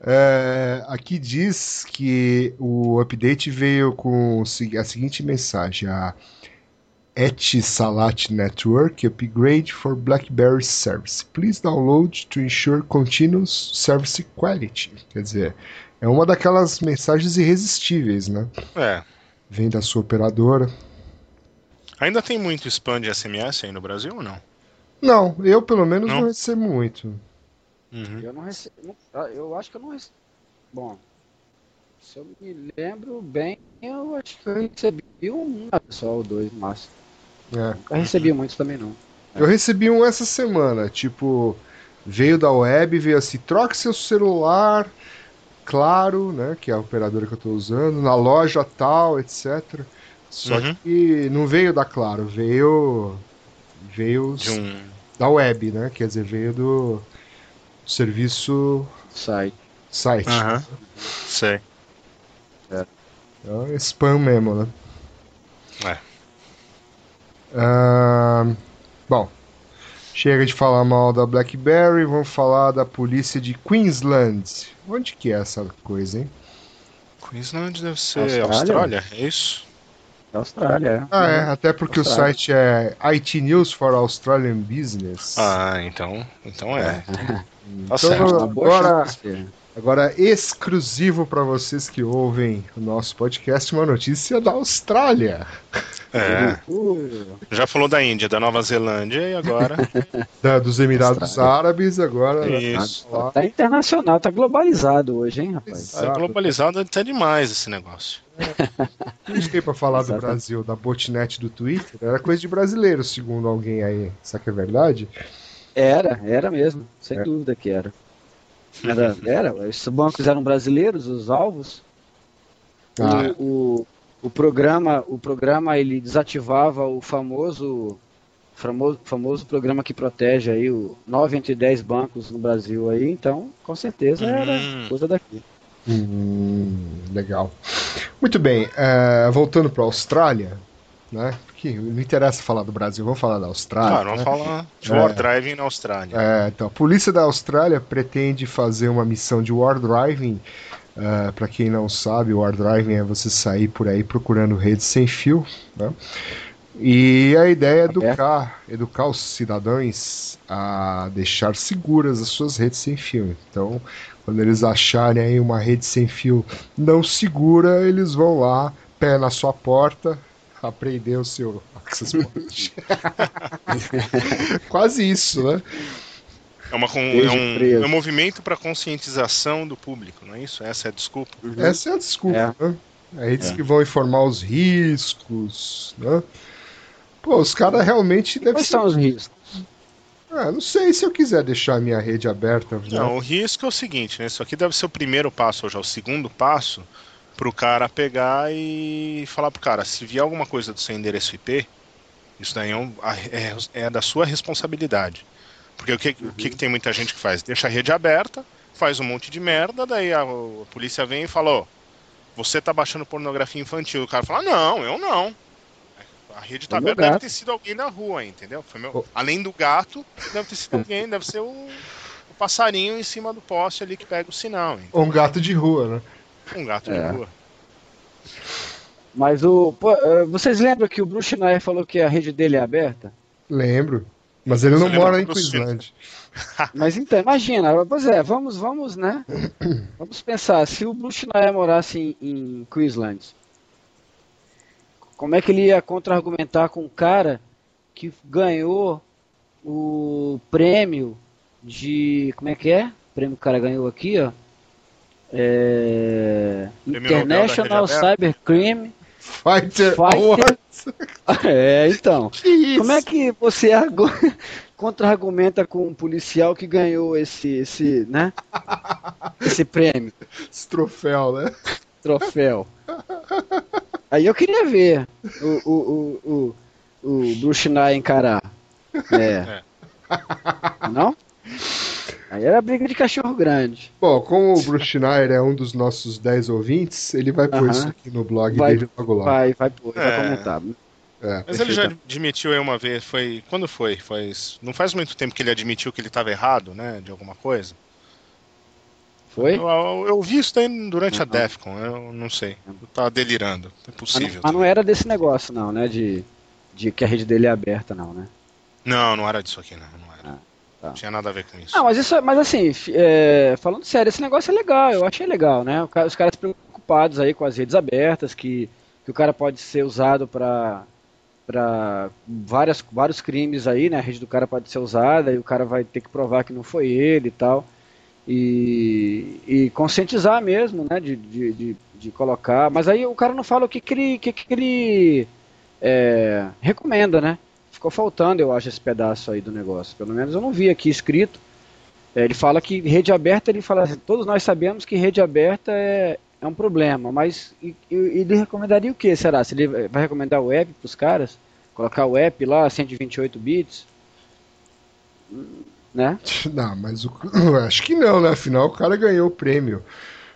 É, aqui diz que o update veio com o a seguinte mensagem: a Etisalat Network Upgrade for BlackBerry Service. Please download to ensure continuous service quality. Quer dizer, é uma daquelas mensagens irresistíveis, né? É. Vem da sua operadora. Ainda tem muito spam de SMS aí no Brasil ou não? Não, eu pelo menos não, Não? recebo muito. Uhum. Eu não recebo. Eu acho que eu não recebo. Bom, se eu me lembro bem, eu acho que eu recebi um só ou dois no máximo. É. Nunca recebi muitos também não. Eu recebi um essa semana, tipo, veio da web, veio assim, troque seu celular, claro, né, que é a operadora que eu tô usando, na loja tal, etc. Só Uhum. que não veio da Claro, veio veio De um. da web, né? Quer dizer, veio do serviço Sai. site. Aham. Sei. É spam mesmo, né? É. Ah, bom, chega de falar mal da BlackBerry, vamos falar da polícia de Queensland. Onde que é essa coisa, hein? Queensland deve ser Austrália? Austrália, é isso? Austrália, é. Ah, é, até porque o Austrália. site é IT News for Australian Business. Ah, então. Então é. *laughs* então, certo. Agora, chance. Agora, exclusivo para vocês que ouvem o nosso podcast, uma notícia da Austrália. É. Uh, Já falou da Índia, da Nova Zelândia e agora. *laughs* Da- dos Emirados Austrália. Árabes, agora. Isso. Lá. tá internacional, tá globalizado hoje, hein, rapaz? Tá globalizado até demais esse negócio. A gente tem pra falar do Exatamente. Brasil, da botnet do Twitter? Era coisa de brasileiro, segundo alguém aí. Será que é verdade? Era, era mesmo, sem É. dúvida que era. Era, era. Esses bancos eram brasileiros, os alvos. Ah. O, o, o programa, o programa ele desativava o famoso, famoso, famoso programa que protege aí o 9 entre 10 bancos no Brasil aí, então com certeza era Hum. coisa daqui. Hum, legal. Muito bem, é, voltando para a Austrália, né? Porque não interessa falar do Brasil, vamos falar da Austrália. Claro, vamos né? falar de É. war driving na Austrália. É, então, a polícia da Austrália pretende fazer uma missão de war driving. para quem não sabe, war driving é você sair por aí procurando redes sem fio, né? E a ideia é educar, educar os cidadãos a deixar seguras as suas redes sem fio. Então, quando eles acharem aí uma rede sem fio não segura, eles vão lá, pé na sua porta, apreender o seu access point. *laughs* *laughs* Quase isso, né? É, uma, é um, é um movimento para conscientização do público, não é isso? Essa é a desculpa. Essa é a desculpa, né? É eles É. que vão informar os riscos, né? Pô, os caras realmente devem Quais ser... são os riscos? Ah, não sei se eu quiser deixar a minha rede aberta. né? Não, o risco é o seguinte, né? Isso aqui deve ser o primeiro passo, ou já o segundo passo, pro cara pegar e falar pro cara, se vier alguma coisa do seu endereço IP, isso daí é, um- é- é da sua responsabilidade. Porque o que, o que, que tem muita gente que faz? Deixa a rede aberta, faz um monte de merda, daí a, a polícia vem e fala, ó, você tá baixando pornografia infantil. O cara fala, não, eu não. A rede tá É aberta, deve ter sido alguém na rua, entendeu? Meu- Oh. Além do gato, deve ter sido *laughs* alguém, deve ser o, passarinho em cima do poste ali que pega o sinal? Ou um gato de rua, né? Um gato É. de rua. Mas o. pô, eh, vocês lembram que o Bruce Schneier falou que a rede dele é aberta? Lembro. Mas ele não mora em Queensland. *laughs* Mas então, imagina, pois é, vamos, vamos, né? Vamos pensar, se o Bruce Schneier morasse em, em Queensland, como é que ele ia contra-argumentar com um cara que ganhou o prêmio de. Como é que é? O prêmio que o cara ganhou aqui, ó. É, International. Cybercrime. Fighter, Fighter- Awards. *laughs* É, então. *laughs* Que isso? Como é que você argu- *laughs* contra-argumenta com um policial que ganhou esse, esse, né? Esse prêmio, Esse troféu, né? troféu. Aí eu queria ver o, o, o, o, o Bruce Schneier encarar. É. Não? Aí era briga de cachorro grande. Bom, como o Bruce Schneier é um dos nossos 10 ouvintes, ele vai pôr Aham. isso aqui no blog Vai- dele logo lá. Vai, vai, pôr, vai É. comentar. É. Mas ele já admitiu aí uma vez, foi. Quando foi? foi não faz muito tempo que ele admitiu que ele estava errado, né? De alguma coisa. Foi? Eu, eu, eu vi isso daí durante a Não. Defcon, eu não sei. Eu tava delirando. É Mas não, possível. mas não era desse negócio, não, né? De, de que a rede dele é aberta, não, né? Não, não era disso aqui, não. Tá. Não tinha nada a ver com isso. Não, mas isso, é- mas assim, é, falando sério, esse negócio é legal, eu achei legal, né? Os caras preocupados aí com as redes abertas, que, que o cara pode ser usado para para várias vários crimes aí, né? A rede do cara pode ser usada e o cara vai ter que provar que não foi ele e tal. E, e conscientizar mesmo, né? De, de, de, de, colocar. Mas aí o cara não fala o que, que ele, que, que ele é, recomenda, né? Ficou faltando, eu acho, esse pedaço aí do negócio. Pelo menos eu não vi aqui escrito. É, ele fala que rede aberta, ele fala, todos nós sabemos que rede aberta é, é um problema, mas ele recomendaria o que, será? Se ele vai recomendar o app para os caras? Colocar o app lá, 128 bits? Né? *laughs* Não, mas o, *coughs* acho que não, né? Afinal, o cara ganhou o prêmio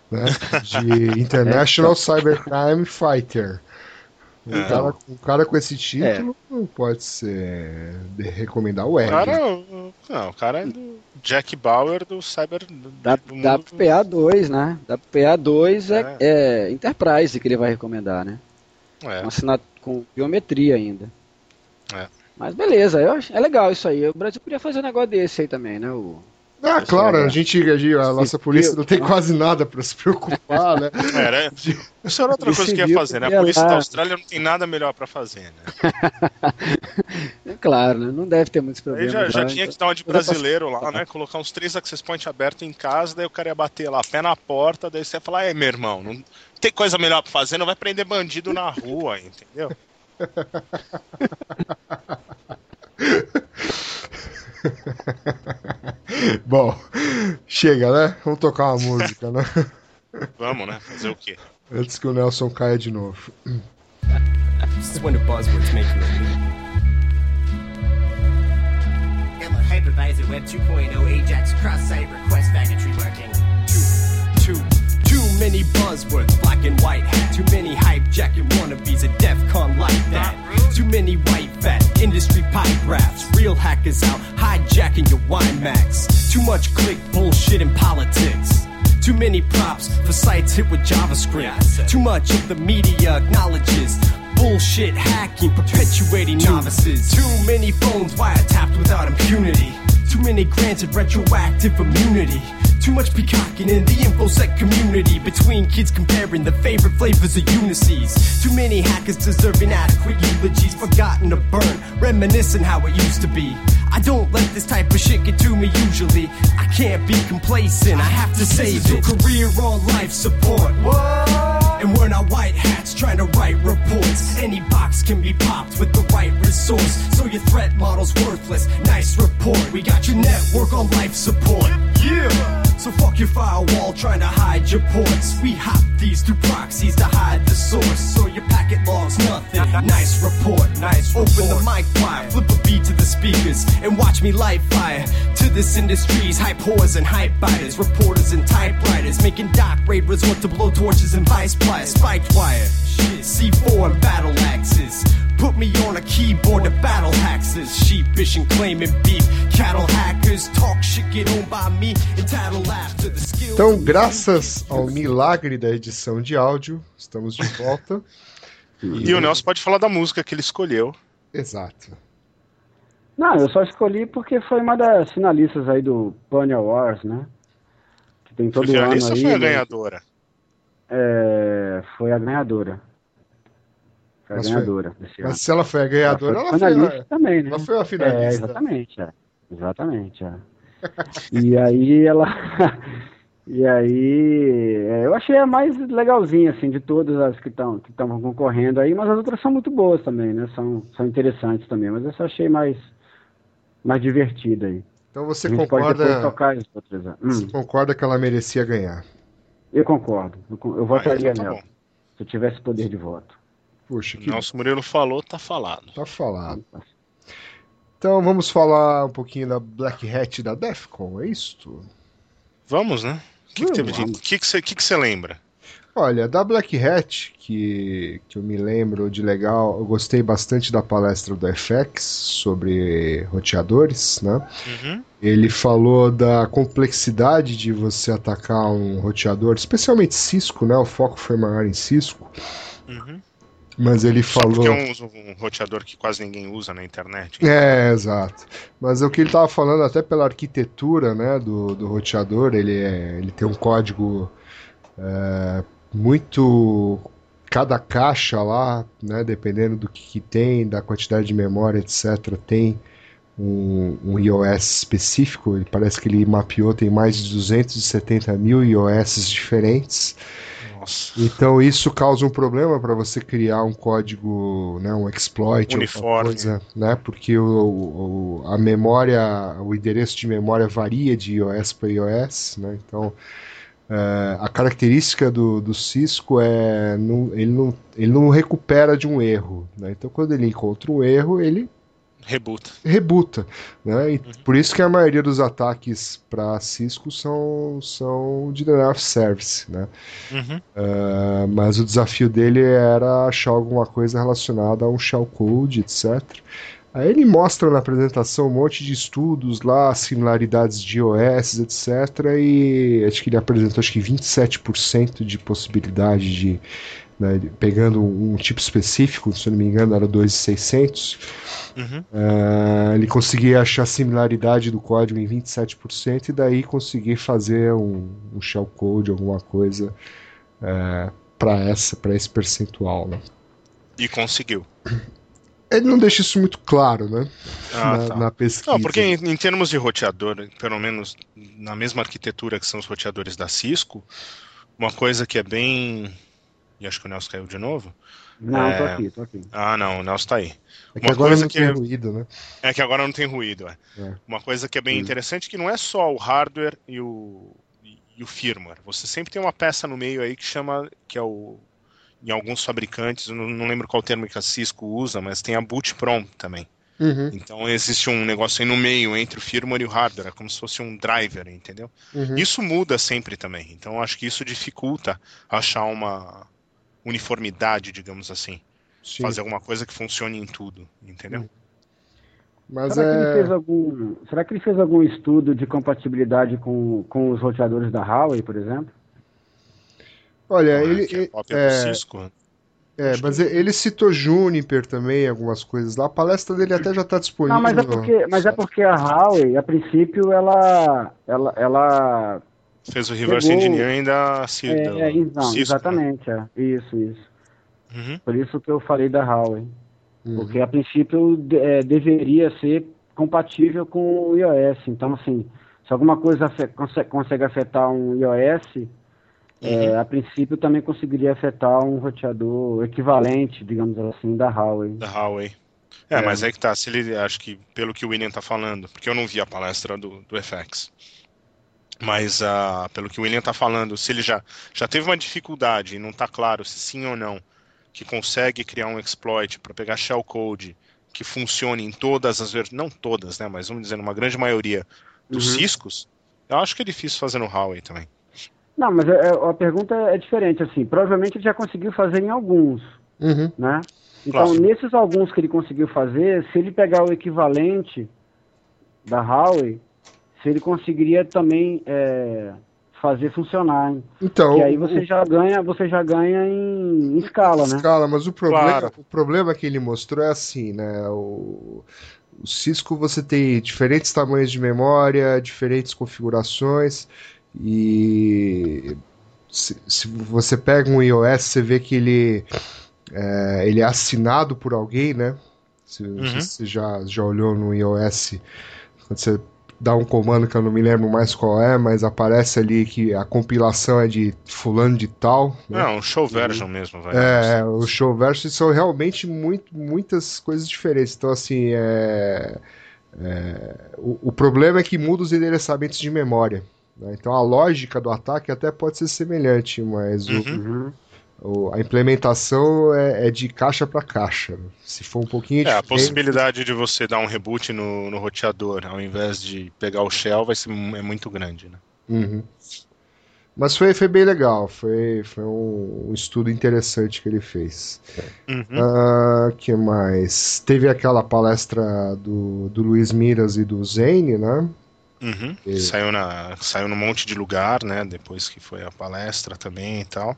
né? de *laughs* International é, então. Cybercrime Fighter. Um, é. cara, um cara com esse título é. não pode ser de recomendar o. O cara, não, o cara é do Jack Bauer do Cyber. Da, do da PA2, né? Da PA2 é. é, é, Enterprise que ele vai recomendar, né? É. Com, assinat... com biometria ainda. É. Mas beleza, eu acho, é legal isso aí. O Brasil podia fazer um negócio desse aí também, né? O, ah, claro, a gente, a, nossa polícia não tem quase nada para se preocupar, né? *laughs* É, né? Isso era outra coisa que ia fazer, né? A polícia da Austrália não tem nada melhor para fazer, né? *laughs* É claro, né? não deve ter muitos problemas. Já, já tinha que dar uma de brasileiro lá, né? Colocar uns três access points abertos em casa, daí o cara ia bater lá, pé na porta, daí você ia falar, é, meu irmão, não tem coisa melhor para fazer, não vai prender bandido na rua, entendeu? *laughs* *laughs* Bom, chega, né? Vamos tocar uma música, né? *laughs* Vamos, né? Fazer o quê? Antes que o Nelson caia de novo. This is when the buzzwords make you Hypervisor Web 2.0 Ajax cross-site request packetry working. Too many buzzwords, black and white hat. Too many hype jacket wannabes, a DEF CON like that. Too many white fat industry pie graphs. Real hackers out hijacking your WiMAX. Too much click bullshit in politics. Too many props for sites hit with JavaScript. Too much of the media acknowledges bullshit hacking, perpetuating novices. Too many phones wiretapped without impunity. Too many granted retroactive immunity. Too much peacocking in the infosec community between kids comparing the favorite flavors of Unices. Too many hackers deserving adequate eulogies, forgotten to burn, reminiscing how it used to be. I don't let this type of shit get to me usually. I can't be complacent, I have to save it. Career on life support. Whoa. And we're not white hats trying to write reports. Any box can be popped with the right resource. So your threat model's worthless. Nice report. We got your network on life support. Yeah. So fuck your firewall trying to hide your ports. We hop these through proxies to hide the source. So your packet logs nothing. Nice report. Nice. report. Open the mic wide, flip a beat to the speakers, and watch me light fire to this industry's hype whores and hype biters, reporters and typewriters, making doc raid resort to blow torches and vice pliers, spiked wire, shit, C4 and battle axes. Put me on a keyboard to battle hackers, sheepish and claiming beef. Cattle hackers talk shit, get on by me and tattle after the skill. Então, graças ao milagre da edição de áudio, estamos de volta. e, e o Nelson pode falar da música que ele escolheu. Exato. Não, eu só escolhi porque foi uma das finalistas aí do Pony Wars, né? Que tem todo foi ano aí. Foi a né? ganhadora? É, foi a ganhadora. Foi a mas ganhadora foi, mas ano. se ela foi a ganhadora, ela foi, ela foi a, também, né? Ela foi a finalista. É, exatamente, é. Exatamente, é. *laughs* e aí ela *laughs* E aí, é, eu achei a mais legalzinha, assim, de todas as que estão que concorrendo aí, mas as outras são muito boas também, né? São, são interessantes também, mas essa achei mais mais divertida aí. Então você concorda. Tocar as outras. Hum. Você concorda que ela merecia ganhar? Eu concordo. Eu, eu votaria ah, então tá nela. Bom. Se eu tivesse poder de voto. Puxa, que. Nosso Murilo falou, tá falado. Tá falado. Então vamos falar um pouquinho da Black Hat da Defcon, é isso? Vamos, né? O que, que, que, que, você, que, que você lembra? Olha, da Black Hat, que, que eu me lembro de legal, eu gostei bastante da palestra do FX sobre roteadores, né? Uhum. Ele falou da complexidade de você atacar um roteador, especialmente Cisco, né? O foco foi maior em Cisco. Uhum. Mas ele Só falou. Porque é um, um, roteador que quase ninguém usa na internet. Então. É, exato. Mas o que ele estava falando, até pela arquitetura né, do, do roteador, ele, é, ele tem um código é, muito cada caixa lá, né, dependendo do que, que tem, da quantidade de memória, etc., tem um, um, iOS específico. Ele parece que ele mapeou, tem mais de 270 mil iOS diferentes. Nossa. Então isso causa um problema para você criar um código, né, um exploit, Uniforme. coisa, né, porque o, o, a memória, o endereço de memória varia de iOS para iOS, né, então é, a característica do, do Cisco é não, ele, não, ele não recupera de um erro, né, então quando ele encontra um erro ele Rebuta. rebuta. Né? E Por isso que a maioria dos ataques para Cisco são, são de denial service. Né? Uhum. Uh, mas o desafio dele era achar alguma coisa relacionada a um shellcode, etc. Aí ele mostra na apresentação um monte de estudos lá, similaridades de OS, etc. E acho que ele apresentou acho que 27% de possibilidade de. Né, pegando um tipo específico, se não me engano era 2600, Uhum. uh, ele conseguia achar similaridade do código em 27% e daí conseguir fazer um, um shellcode, alguma coisa uh, para essa, para esse percentual, né? E conseguiu. Ele não deixa isso muito claro, né? Ah, na, tá. na pesquisa. Não, porque em, em termos de roteador, pelo menos na mesma arquitetura que são os roteadores da Cisco, uma coisa que é bem. E acho que o Nelson caiu de novo. Não, tô É. aqui, tô aqui. Ah, não, o Nelson tá aí. É que uma agora coisa não que tem é- ruído, né? É que agora não tem ruído. É. É. Uma coisa que é bem interessante é que não é só o hardware e o, e o firmware. Você sempre tem uma peça no meio aí que chama, que é o em alguns fabricantes, eu não, não lembro qual termo que a Cisco usa, mas tem a boot prompt também. Uhum, Então existe um negócio aí no meio entre o firmware e o hardware, é como se fosse um driver, entendeu? uhum. Isso muda sempre também. Então eu acho que isso dificulta achar uma uniformidade, digamos assim, Sim. fazer alguma coisa que funcione em tudo, entendeu? Mas Será, que ele é. fez algum, será que ele fez algum estudo de compatibilidade com, com os roteadores da Huawei, por exemplo? Olha, Ah, ele. é é, Cisco. é, Acho mas que- ele citou Juniper também, algumas coisas lá. A palestra dele até já está disponível. Não, mas é porque, mas é porque a Huawei, a princípio, ela, ela, ela Fez o reverse Pegou- engineering da, Ci- é, do é, não, Cisco. né? exatamente, é. isso, isso. Uhum. Por isso que eu falei da Huawei, Uhum. porque a princípio é, deveria ser compatível com o iOS. Então, assim, se alguma coisa consegue afetar um iOS, é, a princípio também conseguiria afetar um roteador equivalente, digamos assim, da Huawei. Da Huawei. É, mas aí que tá, se ele, acho que pelo que o William tá falando, porque eu não vi a palestra do, do FX, mas ah, pelo que o William tá falando, se ele já, já teve uma dificuldade e não tá claro se sim ou não, que consegue criar um exploit para pegar shellcode que funcione em todas as versões, não todas, né, mas vamos dizer, numa grande maioria dos Uhum. Ciscos, eu acho que é difícil fazer no Huawei também. Não, mas é- é- a pergunta é diferente, assim, provavelmente ele já conseguiu fazer em alguns, Uhum. né? Então, Claro. nesses alguns que ele conseguiu fazer, se ele pegar o equivalente da Huawei, se ele conseguiria também é, fazer funcionar, hein? Então, E aí o- você já ganha, você já ganha em, em escala, né? escala, mas o problema, Claro. o problema que ele mostrou é assim, né? O, o Cisco você tem diferentes tamanhos de memória, diferentes configurações e se, se você pega um iOS, você vê que ele é, ele é assinado por alguém, né? Se, Uhum. se você já, já olhou no iOS, quando você dá um comando que eu não me lembro mais qual é, mas aparece ali que a compilação é de fulano de tal. né? Não, show version mesmo, vai. É, é, os show versions são realmente muito, muitas coisas diferentes. Então, assim, é, é, o, o problema é que muda os endereçamentos de memória. né? Então, a lógica do ataque até pode ser semelhante, mas o- Uhum. o- a implementação é, é de caixa para caixa. né? Se for um pouquinho É, a diferente- possibilidade de você dar um reboot no, no roteador ao invés de pegar o shell vai ser é muito grande, né? Uhum. Mas foi, foi bem legal, foi, foi um, um estudo interessante que ele fez. Uhum. Ah, que mais? Teve aquela palestra do, do Luiz Miras e do Zane, né? Uhum. Saiu, na, saiu num monte de lugar, né? Depois que foi a palestra também e tal.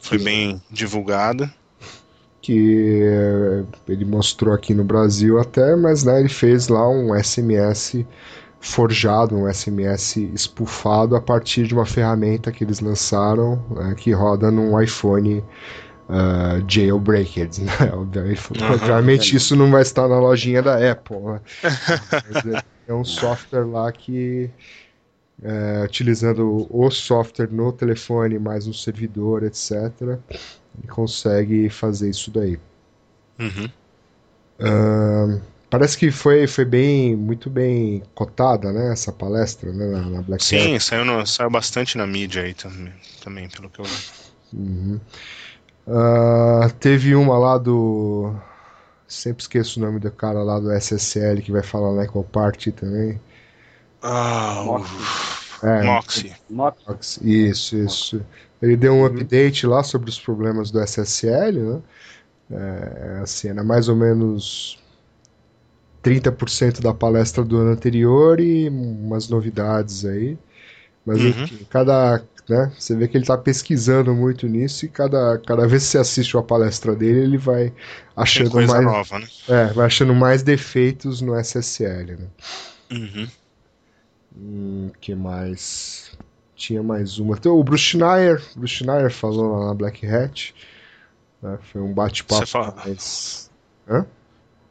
Foi bem divulgada. Que ele mostrou aqui no Brasil até, mas né, ele fez lá um SMS forjado, um SMS espufado a partir de uma ferramenta que eles lançaram né, que roda num iPhone uh, jailbreaked, *laughs* né? Obviamente, obviamente isso não vai estar na lojinha da Apple, né? *laughs* Mas é, é um software lá que é, utilizando o software no telefone mais um servidor, etc., ele consegue fazer isso daí. Uhum. Uh, parece que foi, foi bem, muito bem cotada, né, essa palestra, né, na, na Black Sim, saiu, no, saiu bastante na mídia aí também, também pelo que eu vi. Uhum. Uh, teve uma lá do. Sempre esqueço o nome do cara lá do SSL que vai falar na Echo Party também. Ah, Moxie. É, Moxie. Moxie. Isso, isso. Ele deu um update lá sobre os problemas do SSL, né? É, assim, era mais ou menos 30% da palestra do ano anterior e umas novidades aí. Mas Uhum. enfim, cada. Né, você vê que ele está pesquisando muito nisso e cada, cada vez que você assiste uma palestra dele, ele vai achando coisa mais. nova, né? É, vai achando mais defeitos no SSL, né? Uhum. Hum, que mais? Tinha mais uma. Então, o Bruce Schneier, Bruce Schneier falou lá na Black Hat. né, Foi um bate-papo Você fala- mais.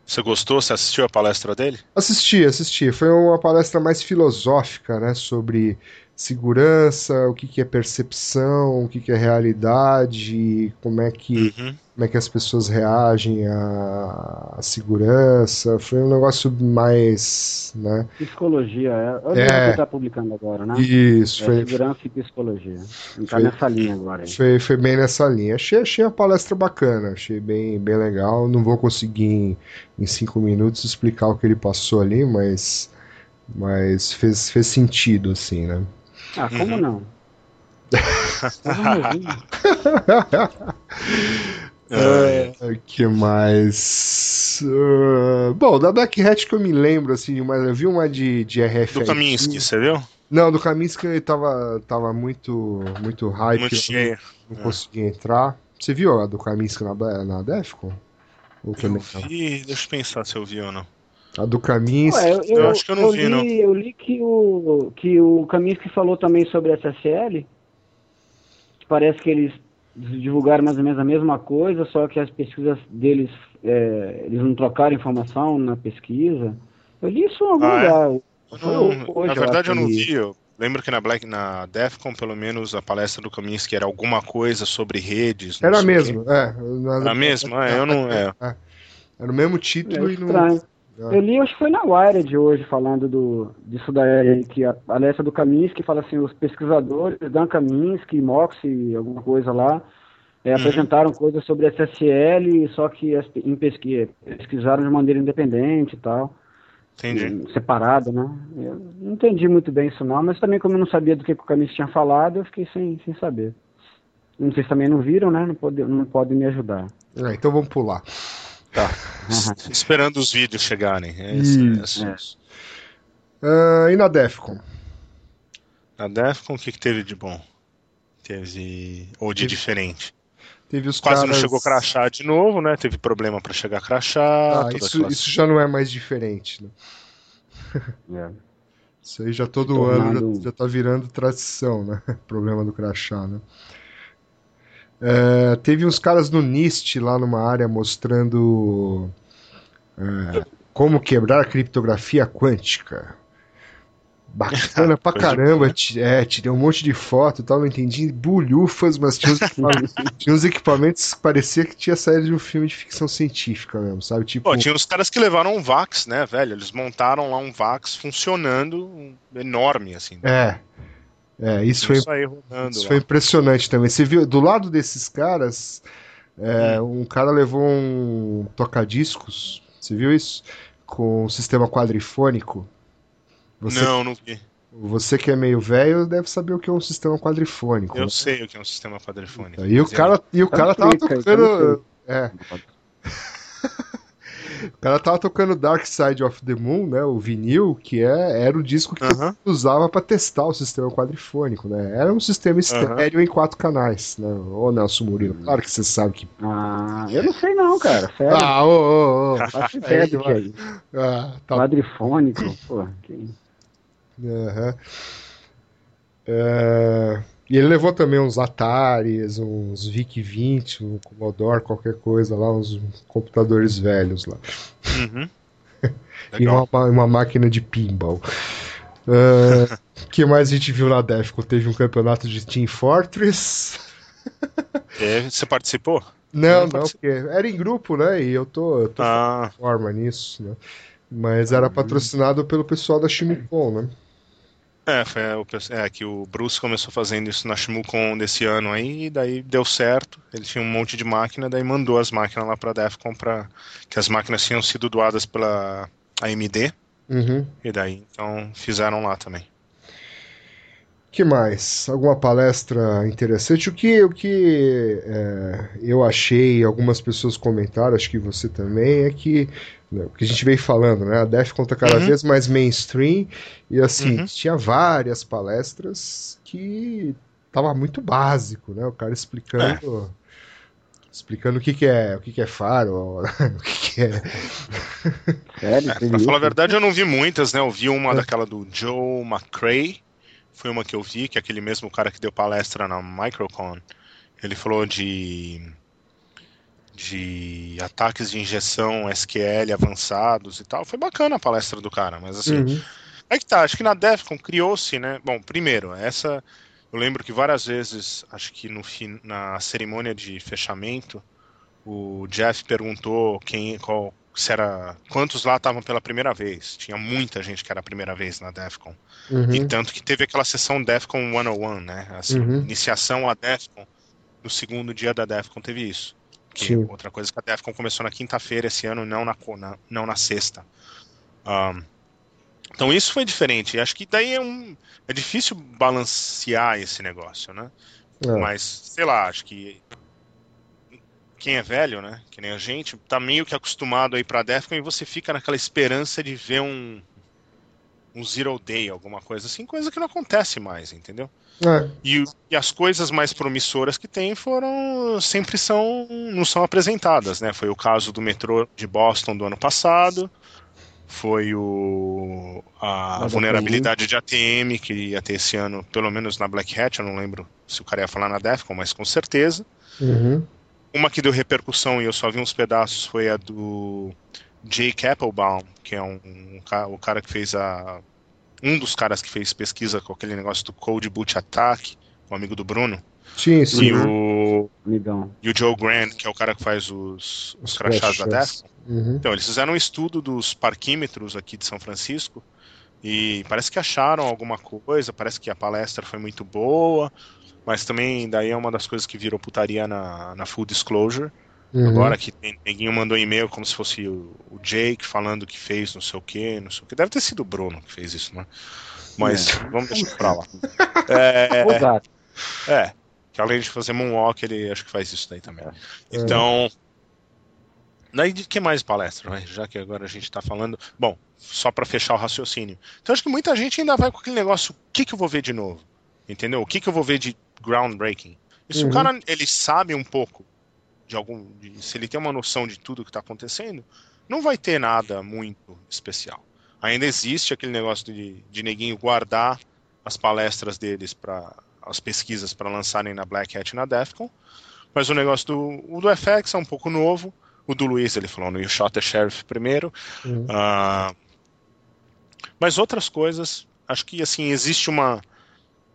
Você gostou? Você assistiu a palestra dele? Assisti, assisti. Foi uma palestra mais filosófica, né? Sobre segurança, o que, que é percepção, o que, que é realidade, como é que, Uhum. Como é que as pessoas reagem à, à segurança. Foi um negócio mais, né? Psicologia, é. É que está publicando agora, né? Isso, É, foi, segurança e psicologia. Tá Foi- nessa linha agora. Foi, foi bem nessa linha. Achei, achei a palestra bacana, achei bem, bem legal. Não vou conseguir em, em cinco minutos explicar o que ele passou ali, mas, mas fez, fez sentido, assim, né? Ah, como Uhum. não? *laughs* Vamos *laughs* ouvir. É, O que mais? Ah, bom, da Black Hat que eu me lembro, assim, mas eu vi uma de, de RFID. do Kaminsky, você viu? Não, do Kaminsky ele tava, tava muito, muito hype, Muito eu cheio. não É. consegui entrar. Você viu a do Kaminsky na, na Defcon? Ou Eu não? vi, deixa eu pensar se eu vi ou não. A do Kaminsky. Ué, eu, Eu acho que eu não vi, li, não. Eu li que o, que o Kaminsky falou também sobre SSL. Parece que eles divulgaram mais ou menos a mesma coisa, só que as pesquisas deles, é, eles não trocaram informação na pesquisa. Eu li isso em algum Ah, é? lugar. Eu Foi não- hoje, na eu verdade acho eu não vi. Eu lembro que na Black, na Defcon, pelo menos, a palestra do Kaminsky era alguma coisa sobre redes. Era quê. mesmo, é. Era mesmo? É, eu não. É. Era o mesmo É título e não. estranho. Eu li, acho que foi na Wired hoje, falando do, disso daí, que a palestra do Kaminsky fala assim, os pesquisadores, Dan Kaminsky, Moxie, alguma coisa lá, é, Uhum. apresentaram coisas sobre SSL, só que em pesqui- pesquisaram de maneira independente e tal, Entendi. separado, né? Eu não entendi muito bem isso não, mas também como eu não sabia do que, o Kaminsky tinha falado, eu fiquei sem, sem saber. Não sei se também não viram, né? Não pode, não podem me ajudar. É, então vamos pular. Tá. Esperando os vídeos chegarem. É esse- Isso. esse- Ah, e na Defcon? Na Defcon, o que, que teve de bom? Teve. Ou de Teve- diferente? Teve os Quase caras... não chegou crachá de novo, né? Teve problema pra chegar crachá. Ah, toda isso, aquela- isso já não é mais diferente, né? É. Isso aí já todo Tornado- ano já, já tá virando tradição, né? *laughs* Problema do crachá, né? É, teve uns caras no NIST lá numa área mostrando é, como quebrar a criptografia quântica. Bacana pra caramba, é, tirei um monte de foto e tal, não entendi bulhufas, mas tinha uns, equipamentos, *laughs* tinha uns equipamentos que parecia que tinha saído de um filme de ficção científica mesmo, sabe? Tipo, Pô, tinha uns caras que levaram um VAX, né, velho? Eles montaram lá um VAX funcionando enorme, assim. é, é, isso foi Isso aí rodando Isso lá. foi impressionante também. Você viu, do lado desses caras, é, Hum. um cara levou um toca-discos, você viu isso? Com um sistema quadrifônico. Você, Não, não vi. você que é meio velho deve saber o que é um sistema quadrifônico. Eu né? sei o que é um sistema quadrifônico. E o cara, e o cara tava tocando. É, *laughs* o cara tava tocando Dark Side of the Moon, né? O vinil, que é, era o disco que Aham. usava para testar o sistema quadrifônico, né? Era um sistema estéreo em quatro canais, né? Ô Nelson Murilo, claro que você sabe que. Ah, eu não sei não, cara, sério. Ah, ô, ô, ô. Faço ideia do que é isso. *laughs* Ah, tá. Quadrifônico, pô. que- Aham. É, E ele levou também uns Ataris, uns VIC-20, um Commodore, qualquer coisa lá, uns computadores velhos lá. Uhum. *laughs* e uma, uma, máquina de pinball. O uh, *laughs* que mais a gente viu na Defcon? Teve um campeonato de Team Fortress. *laughs* É, você participou? Não, não, porque era em grupo, né? E eu tô, eu tô ah. forma nisso, né? Mas era patrocinado pelo pessoal da Shimicon, né? É, foi o, é, que o Bruce começou fazendo isso na Shimukon desse ano aí, e daí deu certo. Ele tinha um monte de máquina, daí mandou as máquinas lá pra Defcon pra. Que as máquinas tinham sido doadas pela AMD. Uhum. E daí, então, fizeram lá também que mais? Alguma palestra interessante? O que, o que é, eu achei, algumas pessoas comentaram, acho que você também, é que né, o que a gente veio falando, né? A Def conta cada uhum. vez mais mainstream e assim, uhum. tinha várias palestras que tava muito básico, né? O cara explicando. É. Explicando o que, que é o que, que é faro, *laughs* o que, que é. Sério, é, pra falar a verdade, eu não vi muitas, né? Eu vi uma é. daquela do Joe McCrae, foi uma que eu vi, que é aquele mesmo cara que deu palestra na Microcon, ele falou de de ataques de injeção SQL avançados e tal. Foi bacana a palestra do cara, mas assim, uhum. é que tá, acho que na Defcon criou-se, né? Bom, primeiro, essa eu lembro que várias vezes, acho que no na cerimônia de fechamento, o Jeff perguntou quem qual se era quantos lá estavam pela primeira vez. Tinha muita gente que era a primeira vez na Defcon. Uhum. E tanto que teve aquela sessão Defcon 101, né? Assim, uhum. iniciação a Defcon. No segundo dia da Defcon teve isso. Que Sim. outra coisa que a Defcon começou na quinta-feira esse ano, não na, na não na sexta. Um, então isso foi diferente. Acho que daí é um é difícil balancear esse negócio, né? É. Mas sei lá, acho que quem é velho, né? Que nem a gente, tá meio que acostumado aí pra Defcon e você fica naquela esperança de ver um um Zero Day, alguma coisa assim, coisa que não acontece mais, entendeu? É. E, e, as coisas mais promissoras que tem foram sempre são não são apresentadas, né? Foi o caso do metrô de Boston do ano passado, foi o a vulnerabilidade de ATM que ia ter esse ano, pelo menos na Black Hat, eu não lembro se o cara ia falar na Defcon, mas com certeza. Uhum. Uma que deu repercussão e eu só vi uns pedaços foi a do Jake Applebaum, que é um, um, o cara que fez a. Um dos caras que fez pesquisa com aquele negócio do Code Boot Attack, o amigo do Bruno. Sim, sim. E o, e o Joe Grant, que é o cara que faz os, os, os crachás da Defcon. Uhum. Então, eles fizeram um estudo dos parquímetros aqui de São Francisco e parece que acharam alguma coisa, parece que a palestra foi muito boa, mas também daí é uma das coisas que virou putaria na, na Full Disclosure. Uhum. Agora que ninguém mandou e-mail como se fosse o, o, Jake falando que fez não sei o que, não sei o que. Deve ter sido o Bruno que fez isso, né? Mas é. vamos deixar pra lá. *laughs* É, é, que além de fazer Moonwalk, ele acho que faz isso daí também. É. Então. Daí de que mais palestra, né? já que agora a gente está falando. Bom, só para fechar o raciocínio. Então acho que muita gente ainda vai com aquele negócio: o que, que eu vou ver de novo? Entendeu? O que, que eu vou ver de groundbreaking? E se uhum. o cara ele sabe um pouco de algum. De, se ele tem uma noção de tudo que está acontecendo, não vai ter nada muito especial. Ainda existe aquele negócio de, de neguinho guardar as palestras deles para as pesquisas para lançarem na Black Hat e na Defcon. Mas o negócio do, o do FX é um pouco novo. O do Luiz, ele falou no You Shot the Sheriff primeiro. Uhum. Uh, mas outras coisas, acho que assim, existe uma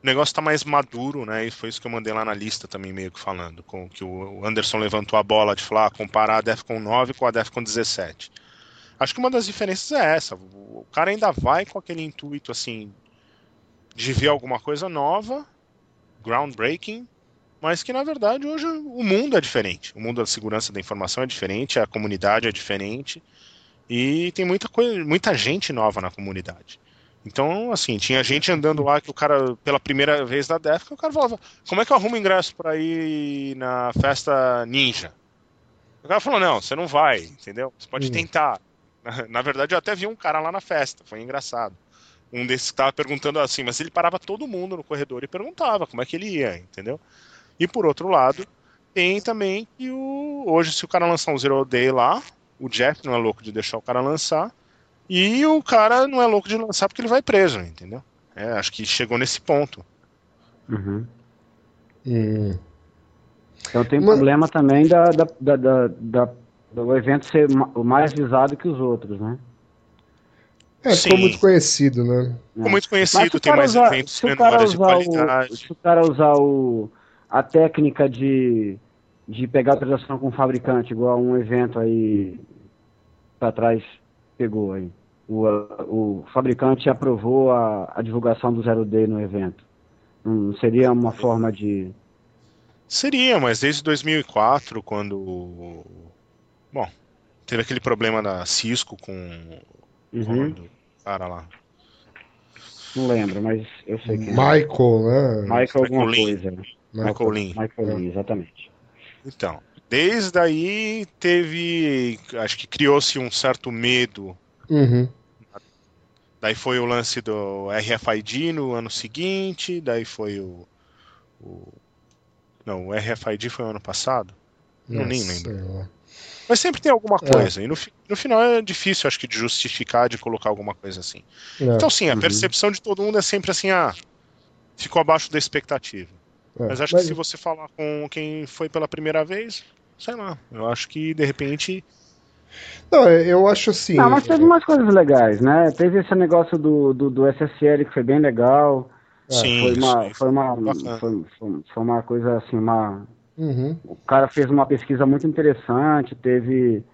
o negócio está mais maduro, né? E foi isso que eu mandei lá na lista também, meio que falando, com que o Anderson levantou a bola de falar, comparar a Defcon 9 com a Defcon 17. Acho que uma das diferenças é essa. O cara ainda vai com aquele intuito assim de ver alguma coisa nova, groundbreaking, mas que na verdade hoje o mundo é diferente. O mundo da segurança da informação é diferente, a comunidade é diferente e tem muita coisa, muita gente nova na comunidade. Então, assim, tinha gente andando lá que o cara, pela primeira vez na Defcon, o cara falava: Como é que eu arrumo ingresso para ir na festa ninja? O cara falou: Não, você não vai, entendeu? Você pode hum. tentar. Na, na, verdade, eu até vi um cara lá na festa, foi engraçado. Um desses que tava perguntando assim, mas ele parava todo mundo no corredor e perguntava como é que ele ia, entendeu? E por outro lado, tem também que o, hoje, se o cara lançar um Zero Day lá, o Jeff não é louco de deixar o cara lançar e o cara não é louco de lançar porque ele vai preso, entendeu? É, acho que chegou nesse ponto. Uhum. Hum. Então tem um Mas- problema também da, da, da, da- da- do evento ser mais visado que os outros, né? É, ficou muito conhecido, né? Ficou muito conhecido, tem mais usar- eventos se o cara menores de usar o- se o cara usar o, a técnica de, de pegar autorização com o fabricante, igual um evento aí pra trás pegou aí. O, o fabricante aprovou a, a divulgação do Zero Day no evento. Não seria uma forma de. Seria, mas desde 2004, quando. Bom, teve aquele problema da Cisco com o Uhum, do cara lá. não lembro, mas eu sei quem é. Michael, né? Michael alguma Lin. coisa. né? Michael Lin. Michael Lin, exatamente. Então, desde aí teve. Acho que criou-se um certo medo. Uhum. Daí foi o lance do RFID no ano seguinte, daí foi o. o- não, o RFID foi o ano passado? Não, nem lembro. lá. Mas sempre tem alguma É. coisa. E no, no final é difícil, acho que, de justificar, de colocar alguma coisa assim. É, Então, sim, a Uhum. percepção de todo mundo é sempre assim, ah, ficou abaixo da expectativa. é. Mas acho que se você falar com quem foi pela primeira vez, sei lá, eu acho que de repente. Não, eu acho assim. Não, mas teve umas coisas legais, né? Teve esse negócio do, do, do SSL que foi bem legal. sim, foi uma, aí foi uma, foi, foi- foi uma coisa assim, uma. Uhum. O cara fez uma pesquisa muito interessante, teve,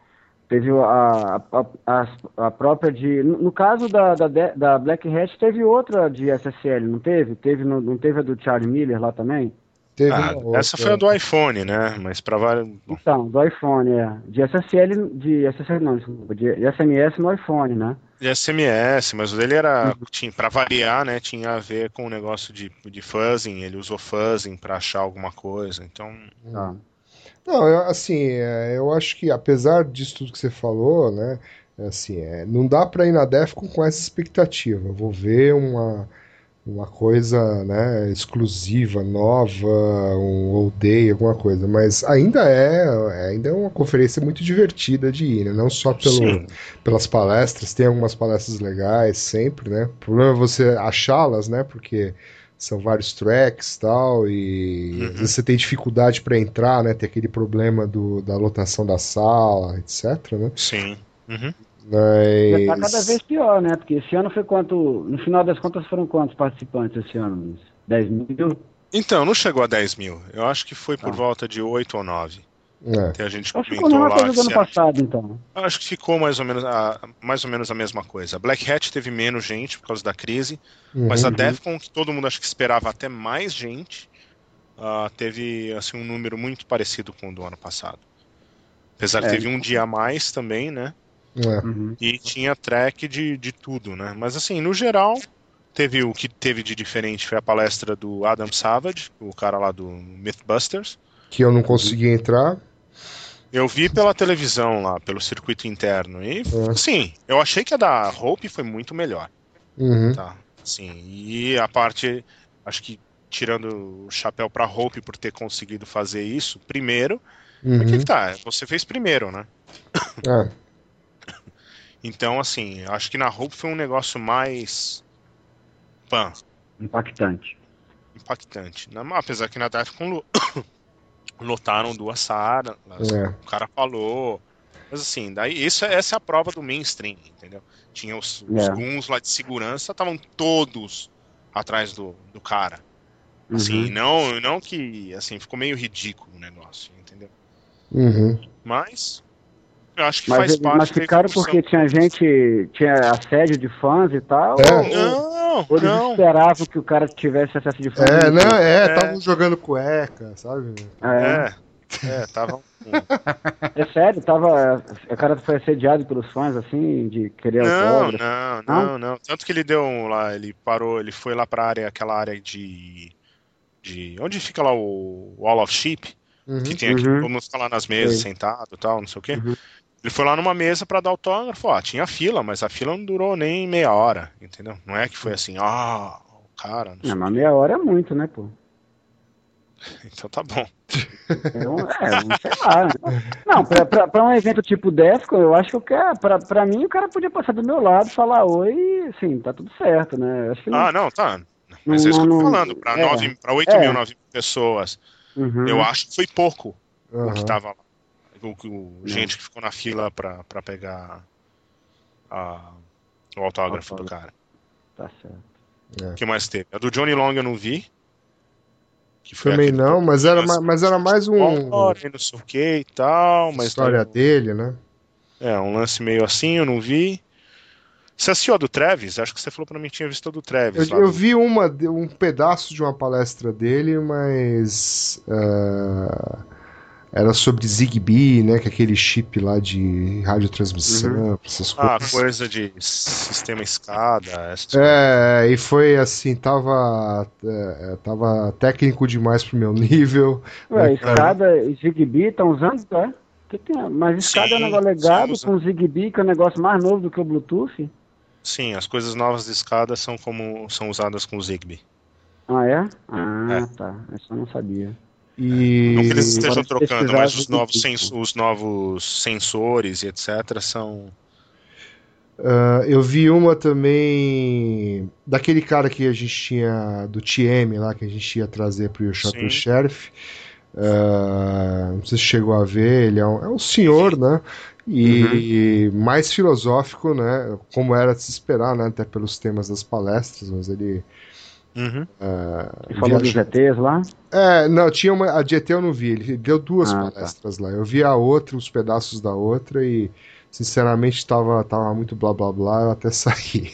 teve a, a, a, a própria de. No, no caso da, da, da Black Hat, teve outra de SSL, não teve? teve no- não teve a do Charlie Miller lá também? Teve Ah, outra. essa foi a do iPhone, né? Mas para vários. Então, do iPhone, é. De SSL, de SSL não, desculpa, de, SMS no iPhone, né? De SMS, mas o dele era, Uhum. tinha, para variar, né, tinha a ver com o negócio de, de fuzzing, ele usou fuzzing para achar alguma coisa, então, Tá. Não, eu, assim, é, eu acho que apesar disso tudo que você falou, né, assim, é, não dá pra ir na Defcon com essa expectativa. Eu vou ver uma, uma coisa, né, exclusiva, nova, um all day, alguma coisa, mas ainda é, ainda é uma conferência muito divertida de ir, né, não só pelo, sim, pelas palestras, tem algumas palestras legais sempre, né? O problema é você achá-las, né? Porque são vários tracks tal, e Uhum. às vezes você tem dificuldade para entrar, né? Tem aquele problema do, da lotação da sala, etc, né? sim. Uhum. Já tá Mas... cada vez pior, né? Porque esse ano foi quanto. No final das contas foram quantos participantes esse ano? Luiz? 10 mil? Então, não chegou a 10 mil, eu acho que foi por Ah. volta de 8 ou 9, É. que a gente que ficou comentou lá. coisa do ano passado, então. Acho que ficou mais ou, menos a, mais ou menos a mesma coisa. A Black Hat teve menos gente por causa da crise, mas a Uhum. Defcon, que todo mundo acho que esperava até mais gente, ah, teve assim, um número muito parecido com o do ano passado. Apesar que É. teve um dia a mais também, né? É. Uhum. E tinha track de, de tudo, né? Mas assim, no geral, teve o que teve de diferente foi a palestra do Adam Savage, o cara lá do Mythbusters. Que eu não consegui entrar. Eu vi pela televisão lá, pelo circuito interno. E, É. sim, eu achei que a da Hope foi muito melhor, Uhum. tá? Sim, e a parte, acho que tirando o chapéu pra Hope por ter conseguido fazer isso primeiro, Uhum. o que que tá? Você fez primeiro, né? É. Então, assim, acho que na Hope foi um negócio mais. Pan, Impactante. impactante. Na- Apesar que na Defcon lo- *coughs* lotaram duas salas, É. o cara falou. Mas assim, daí isso, é- essa é a prova do mainstream, entendeu? Tinha os, os É. guns lá de segurança, estavam todos atrás do, do cara. Assim, Uhum. não, não que assim, ficou meio ridículo o negócio, entendeu? Uhum. Mas eu acho que Mas, faz parte mas ficaram porque tinha gente, tinha assédio de fãs e tal? É. Ou, Não, ou eles não. esperavam que o cara tivesse acesso de fãs? É, não, é, É. estavam jogando cueca, sabe? É, É, é, tava. é sério, tava. O cara foi assediado pelos fãs, assim, de querer Não, não, Não? não, não. Tanto que ele deu um lá, ele parou, ele foi lá pra área, aquela área de. de onde fica lá o Wall of Sheep, Uhum. que tem aqui, Uhum. todo mundo fica lá nas mesas, Sei. sentado e tal, não sei o quê. Uhum. Ele foi lá numa mesa pra dar autógrafo, ó, tinha fila, mas a fila não durou nem meia hora, entendeu? Não é que foi assim, ah, o cara, não. Não, mas meia hora é muito, né, pô? *laughs* Então tá bom. É, um- é, um- sei lá. né? Não, pra, pra, pra um evento tipo Defcon, eu acho que eu quero. Pra, pra mim, o cara podia passar do meu lado, falar oi e, assim, tá tudo certo, né? Eu Acho que não, Ah, não, tá. Mas é isso que eu tô Não- não- falando, pra, é. nove- pra 8 É. mil, 9 mil pessoas, Uhum. eu acho que foi pouco o que tava lá. O, que- o- gente que ficou na fila pra, pra pegar a- o autógrafo do Autógrafo. cara. Tá certo. O que mais teve? A do Johnny Long eu não vi. Que foi Também não, mas era, lance ma- mas era mais um. Olha, não sei o que e tal, mas história dele, né? é um lance meio assim, eu não vi. Você assistiu a do Travis? Acho que você falou pra mim que tinha visto a do Travis. Eu, lá eu do- vi uma, um pedaço de uma palestra dele, mas ah, era sobre Zigbee, né? Que é aquele chip lá de radiotransmissão, essas Ah, coisas. coisa de sistema escada. essas É, e foi assim, tava, é, tava técnico demais pro meu *laughs* nível. Ué, É, cara. escada e Zigbee estão usando, é? Que tem? Mas escada é um negócio legado com Zigbee, que é um negócio mais novo do que o Bluetooth. Sim, as coisas novas de escada são como são usadas com o Zigbee. Ah, é? Ah, É. tá. Isso eu não sabia. E Não que eles estejam trocando, mas os novos, os novos sensores e etc. são. ah, eu vi uma também daquele cara que a gente tinha do TM lá, que a gente ia trazer pro Shot Sim. Sheriff. Ah, não sei se chegou a ver, ele é um, é um senhor, né? E mais filosófico, né? Como era de se esperar, né? Até pelos temas das palestras, mas ele. Uhum. ah, Você falou dos ETs lá? É, não, tinha uma. A de ET eu não vi, ele deu duas Ah, tá. palestras lá. Eu vi a outra, os pedaços da outra e. Sinceramente, tava, tava muito blá blá blá, eu até *laughs* saí.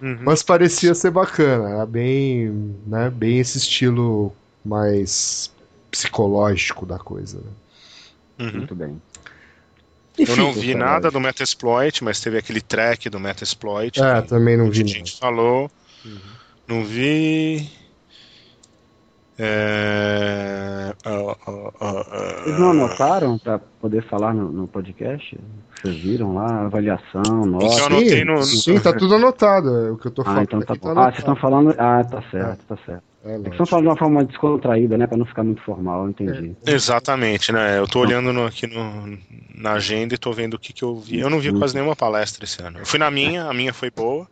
Uhum. Mas parecia ser bacana, era bem, né, bem esse estilo mais psicológico da coisa. né? Uhum. Muito bem. Eu não vi nada do Metasploit, mas teve aquele track do Metasploit. É, que também não vi. Não. gente falou. Não vi. É... ah, ah, ah, ah, Vocês não anotaram para poder falar no, no podcast? Vocês viram lá, avaliação, nota. anotei no- sim, tá tudo anotado. é O que eu tô Ah, falando então tá bom. tá Ah, vocês estão falando. Ah, tá certo, tá certo. É, É estão falando de uma forma descontraída, né? Pra não ficar muito formal, eu entendi. Exatamente, né? Eu tô olhando no- aqui no, na agenda e tô vendo o que, que eu vi. Eu não vi quase nenhuma palestra esse ano. Eu fui na minha, a minha foi boa.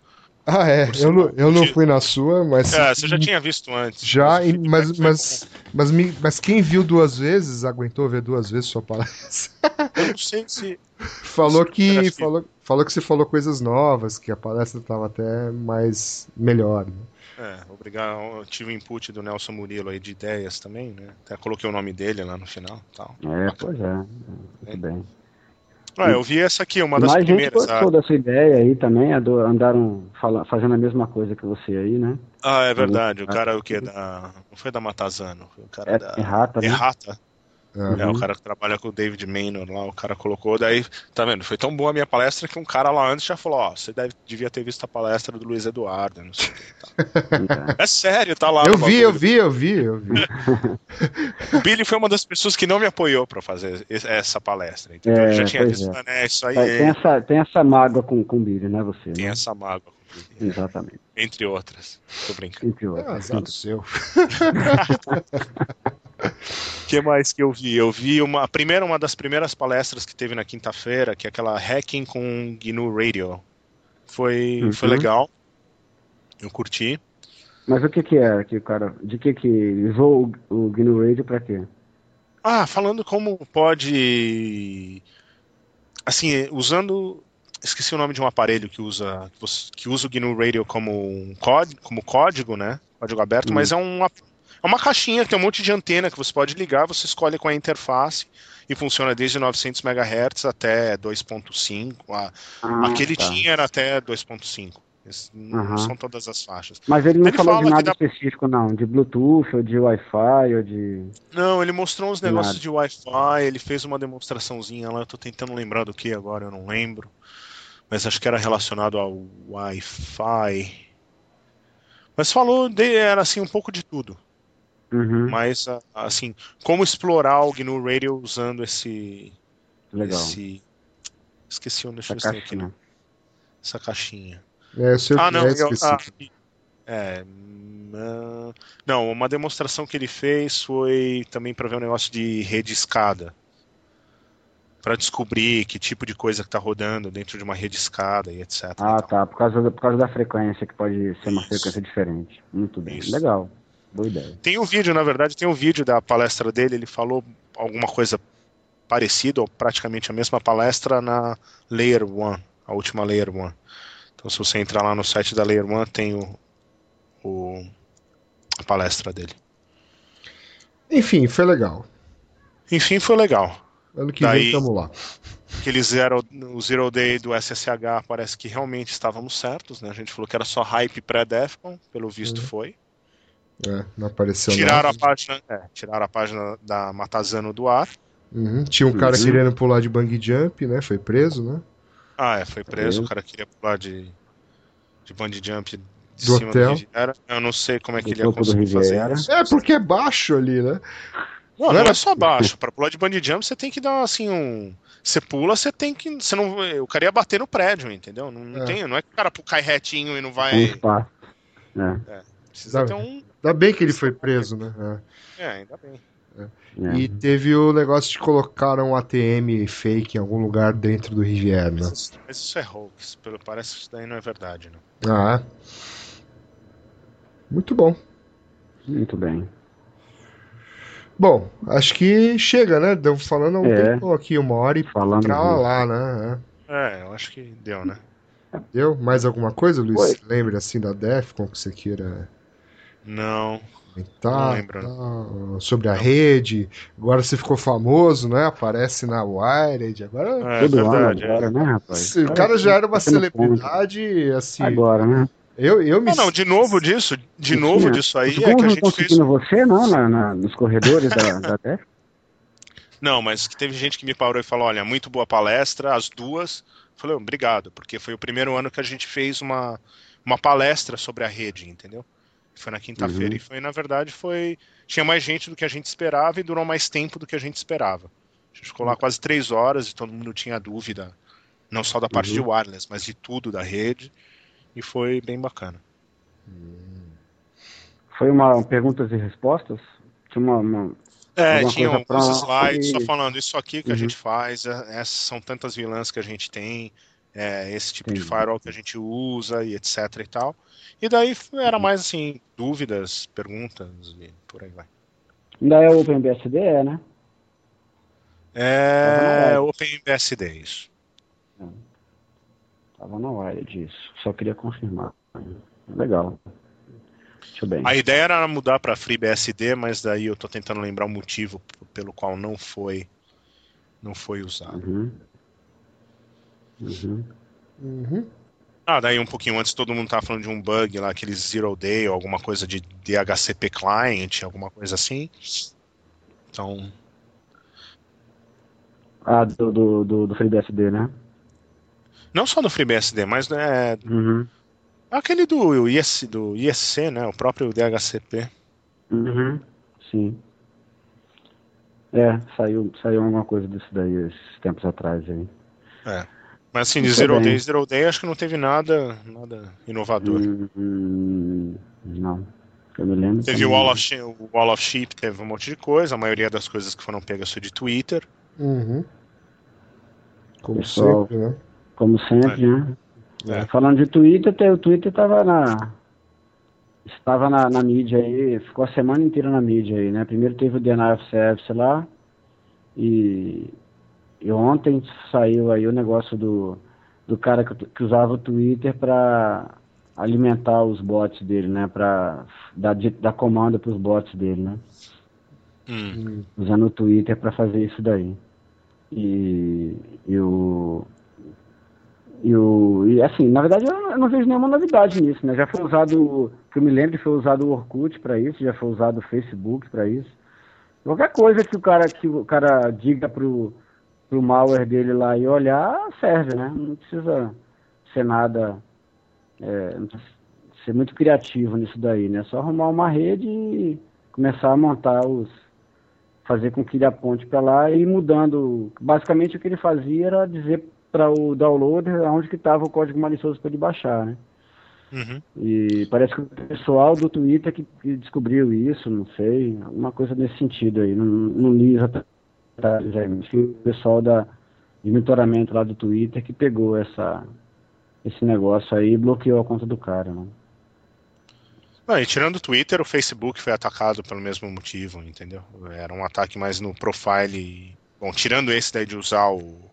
Ah, é. Eu não, eu não fui na sua, mas. É, você já tinha visto antes. Já, e- feedback mas, foi mas, mas, me- mas quem viu duas vezes, aguentou ver duas vezes sua palestra. Eu não sei se. *laughs* falou que, falou, falou que você falou coisas novas, que a palestra estava até mais melhor. né? É, obrigado. Eu tive o input do Nelson Murilo aí de ideias também, né? Até coloquei o nome dele lá no final tal. É, pois é. Muito bem. Ah, eu vi essa aqui, uma das Mais gente primeiras. gostou A... da sua ideia aí também, andaram fazendo a mesma coisa que você aí, né? Ah, é verdade. O cara, o que? Da... Não foi da Matazano, foi o cara É, da. errata, né? Errata. É. É, o cara que trabalha com o David Maynor lá, o cara colocou, daí, tá vendo? Foi tão boa a minha palestra que um cara lá antes já falou, ó, você deve, devia ter visto a palestra do Luiz Eduardo, não sei o que. Tá. É sério, tá lá. Eu vi, eu vi, eu vi, eu vi. O Billy foi uma das pessoas que não me apoiou pra fazer es- essa palestra, entendeu? É, Ele já tinha visto, é. né, isso aí Tem é, essa, tem essa mágoa com, com o Billy, né, você? tem né? essa mágoa com o Billy, Exatamente. entre outras. Tô brincando. Entre Ah, outros. azar do seu. *laughs* O *laughs* que mais que eu vi? Eu vi uma, a primeira, uma das primeiras palestras que teve na quinta-feira, que é aquela Hacking com GNU Radio. Foi, Uhum. foi legal. Eu curti. Mas o que que é que cara, de que que usou o, o GNU Radio pra quê? Ah, falando como pode. Assim, usando. Esqueci o nome de um aparelho que usa que usa o GNU Radio como um código, como código, né? Código aberto, mas é uma, é uma caixinha que tem um monte de antena que você pode ligar, você escolhe com a interface e funciona desde 900 MHz até 2.5. A- Ah, Aquele tá. tinha era até 2.5. Esse Não Aham. são todas as faixas. Mas ele não Ele falou de nada dá- específico, não. De Bluetooth, ou de Wi-Fi, ou de. Não, ele mostrou uns negócios de Wi-Fi, ele fez uma demonstraçãozinha lá, eu tô tentando lembrar do que agora, eu não lembro. Mas acho que era relacionado ao Wi-Fi. Mas falou, de, era assim, um pouco de tudo. Uhum, Mas, a- assim, como explorar o GNU Radio usando esse... legal. esse esqueci onde deixa eu tem aqui, caixinha. essa caixinha. É, eu sei Ah, não, é eu, ah, é, hum, ah, não, uma demonstração que ele fez foi também para ver um negócio de rede escada. para descobrir que tipo de coisa que está rodando dentro de uma rede escada e etc. Ah, e tá. Por causa, por causa da frequência, que pode ser uma Isso. frequência diferente. Muito bem. Isso. Legal. Boa ideia. Tem um vídeo, na verdade, tem um vídeo da palestra dele, ele falou alguma coisa parecida, ou praticamente a mesma palestra na Layer One, a última Layer One. Então se você entrar lá no site da Layer One, tem o, o- a palestra dele. Enfim, foi legal. Enfim, foi legal. Ano que Daí- vem tamo lá. Aquele zero, o Zero Day do SSH parece que realmente estávamos certos, né? A gente falou que era só hype pré-Defcon, pelo visto Uhum. foi. É, não apareceu Tiraram a nada. página, é, tiraram a página da Matazano do ar. Uhum. Tinha um cara querendo pular de bang jump, né? Foi preso, né? Ah, é, foi preso. Preso. O cara queria pular de, de bungee jump de Do cima hotel. do Riviera. Eu não sei como é que Do ele ia conseguir fazer isso. É, porque é baixo ali, né? Não, Não não era- é só baixo. Pra pular de bungee jump, você tem que dar assim um. Você pula, você tem que. Você não, o cara ia bater no prédio, entendeu? Não, não É. tem, não é que o cara cai retinho e não vai. espaço. É. Precisa Dá- ter um. Ainda bem que ele foi preso, né? É, ainda bem. É. é. E teve o negócio de colocar um ATM fake em algum lugar dentro do Riviera, né? Mas isso, mas isso é hoax. Pelo, parece que isso daí não é verdade, né? Ah, é. Muito bom. Muito bem. Bom, acho que chega, né? Deu falando há um É. tempo aqui, uma hora e Falando pra lá, né? É, eu acho que deu, né? É. Deu? Mais alguma coisa, Luiz? Foi. Lembra assim da Defcon que você queira Não. comentar? Não lembro. tal? Sobre a rede. Agora você ficou famoso, né? Aparece na Wired. Agora. É Todo verdade. ano é. agora, né, rapaz? O cara já era uma tá celebridade, assim. Agora, né? Eu, eu me. Ah, não, de novo disso, de Não novo tinha. disso aí é que a não gente estão fez. você, não, na, na- nos corredores da, da *laughs* DEF? Não, mas que teve gente que me parou e falou: olha, muito boa palestra, as duas. Falei, obrigado, porque foi o primeiro ano que a gente fez uma, uma palestra sobre a rede, entendeu? Foi na quinta-feira Uhum. e foi, na verdade, foi. Tinha mais gente do que a gente esperava e durou mais tempo do que a gente esperava. A gente ficou lá quase três horas e todo mundo tinha dúvida, não só da parte Uhum. de wireless, mas de tudo da rede. E foi bem bacana. Foi uma perguntas e respostas? Tinha uma. uma- É, tinha pra- slides só e- falando isso aqui que a Uhum. gente faz, é- essas são tantas vilãs que a gente tem, é, esse tipo de firewall que a gente usa e etc e tal. E daí era mais assim, dúvidas, perguntas e por aí vai. Ainda é o OpenBSD, é, né? É OpenBSD, isso. Tava na Wired isso. Só queria confirmar. Legal. Muito bem. A ideia era mudar para FreeBSD, mas daí eu tô tentando lembrar o motivo pelo qual não foi não foi usado. Uhum. Uhum. Uhum. Ah, daí um pouquinho antes todo mundo tava falando de um bug lá, aquele Zero Day ou alguma coisa de DHCP client, alguma coisa assim. Então, Ah, do, do, do, do FreeBSD, né? não só no FreeBSD, mas né, Uhum. aquele do, IS, do ISC, né, o próprio DHCP. Uhum. Sim. É, saiu, saiu alguma coisa disso daí esses tempos atrás aí. Mas assim, de Zero. Day, Zero Day, acho que não teve nada, nada inovador. Hum, hum, não. Eu me lembro. Teve o. Wall, of Sheep, o Wall of Sheep, teve um monte de coisa, a maioria das coisas que foram pegas foi de Twitter. Uhum. Como Pessoal. sempre, né? Como sempre, né? É. Falando de Twitter, te- o Twitter tava na. Estava na, na mídia aí, ficou a semana inteira na mídia aí, né? Primeiro teve o Denial of Service lá, e, e ontem saiu aí o negócio do, do cara que, que usava o Twitter para alimentar os bots dele, né? Para dar, dar comando para os bots dele, né? Hum. Usando o Twitter para fazer isso daí. E, e o. E, o, e assim, na verdade eu, eu não vejo nenhuma novidade nisso, né? Já foi usado, que eu me lembro, foi usado o Orkut para isso, já foi usado o Facebook para isso. Qualquer coisa que o cara que o cara diga pro, pro malware dele lá e olhar, serve, né? Não precisa ser nada. é, ser muito criativo nisso daí, né? Só arrumar uma rede e começar a montar os, fazer com que ele aponte para lá e ir mudando. Basicamente o que ele fazia era dizer para o downloader onde que estava o código malicioso para ele baixar, né? Uhum. E parece que o pessoal do Twitter que, que descobriu isso, não sei, alguma coisa nesse sentido aí, não, não li exatamente o pessoal da, de monitoramento lá do Twitter que pegou essa, esse negócio aí e bloqueou a conta do cara, né? Não, e tirando o Twitter, o Facebook foi atacado pelo mesmo motivo, entendeu? Era um ataque mais no profile. Bom, tirando esse daí de usar o,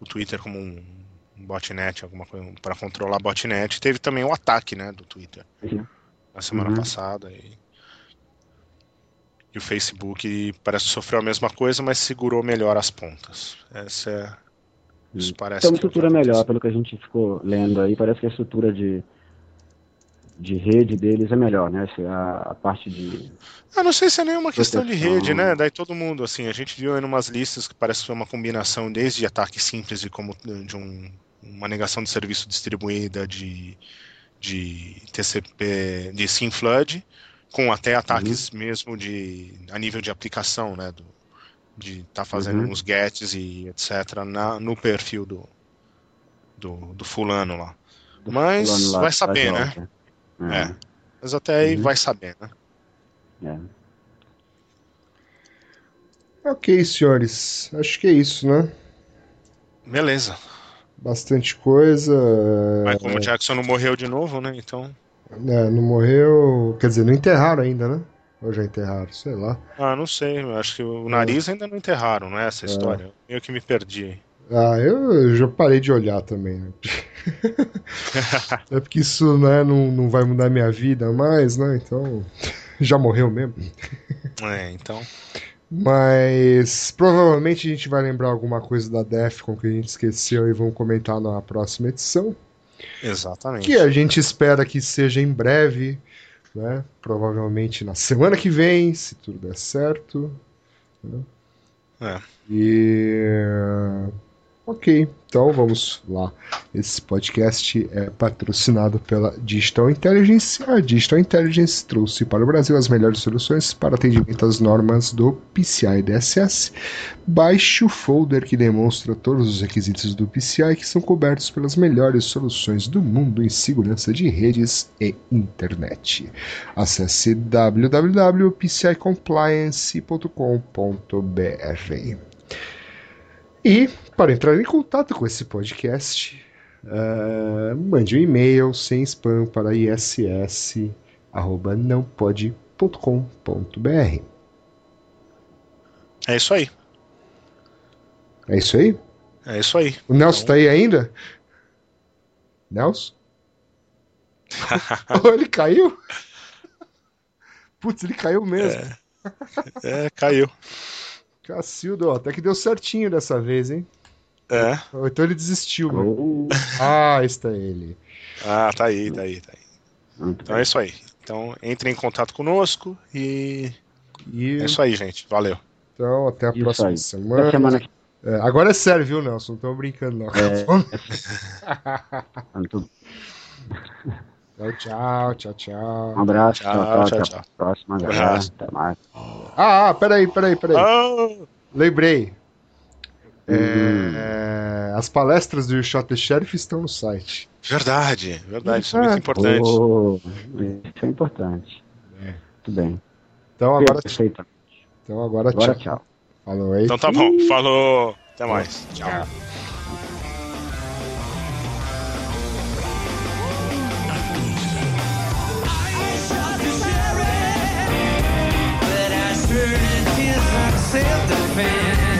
o Twitter como um, um botnet, alguma coisa para controlar botnet, teve também o ataque, né, do Twitter Uhum. na semana Uhum. passada. E, e o Facebook parece que sofreu a mesma coisa, mas segurou melhor as pontas. Essa é. Isso parece Tem uma que é que estrutura melhor, pelo que a gente ficou lendo aí, parece que a estrutura de, de rede deles é melhor, né? A, a parte de. Eu não sei se é nenhuma questão de rede, né? Daí todo mundo, assim, a gente viu aí umas listas que parece ser uma combinação desde ataque simples de como de um, uma negação de serviço distribuída de, de TCP, de SymFlood, com até ataques mesmo de a nível de aplicação, né? Do, de estar fazendo Uhum. uns gets e etc. Na, no perfil do, do, do fulano lá. do Mas fulano lá vai que saber, né? volta. É. Mas até aí Uhum. vai saber, né? É. Ok, senhores. Acho que é isso, né? Beleza. Bastante coisa. Mas como o Jackson não morreu de novo, né? Então. É, não morreu. Quer dizer, não enterraram ainda, né? Ou já enterraram? Sei lá. Ah, não sei. Acho que o nariz ainda não enterraram, não é essa história? Eu que me perdi. Ah, eu, eu já parei de olhar também. Né? *laughs* é porque isso né, não, não vai mudar minha vida mais, né? Então. Já morreu mesmo. É, então. Mas provavelmente a gente vai lembrar alguma coisa da Defcon que a gente esqueceu e vamos comentar na próxima edição. Exatamente. Que a gente espera que seja em breve, né? Provavelmente na semana que vem, se tudo der certo. né? É. E. Ok, então vamos lá. Esse podcast é patrocinado pela Digital Intelligence. A Digital Intelligence trouxe para o Brasil as melhores soluções para atendimento às normas do PCI DSS. Baixe o folder que demonstra todos os requisitos do PCI que são cobertos pelas melhores soluções do mundo em segurança de redes e internet. Acesse www.pcicompliance.com.br. E, para entrar em contato com esse podcast, eh, mande um e-mail sem spam para iss.nãopode.com.br. É isso aí. É isso aí? É isso aí. O Nelson tá aí ainda? Nelson? *laughs* oh, ele caiu? Putz, ele caiu mesmo. É, caiu. Cacildo, ó, até que deu certinho dessa vez, hein? É. Então ele desistiu. Ah, está ele. Ah, tá aí, tá aí, tá aí. Então é isso aí. Então entre em contato conosco e E é isso aí, gente. Valeu. então, até a Isso próxima aí. semana. Até semana É, agora é sério, viu, Nelson? Não estamos brincando, não. É. *laughs* Tchau, tchau, tchau, tchau. Um abraço, Tchau, tchau, tchau, tchau, até tchau. a próxima, Um galera. abraço. Até mais. Ah, ah, peraí, peraí, peraí. Ah, Lembrei. Hum. É, As palestras do Shot the Sheriff estão no site. verdade, verdade. Isso é Ah, muito importante. Oh, isso é importante. Muito bem. Então agora, Perfeito. então agora, Agora tchau. tchau. Falou aí. Então tá bom. Falou. Até mais. Tchau. But Like self-defense.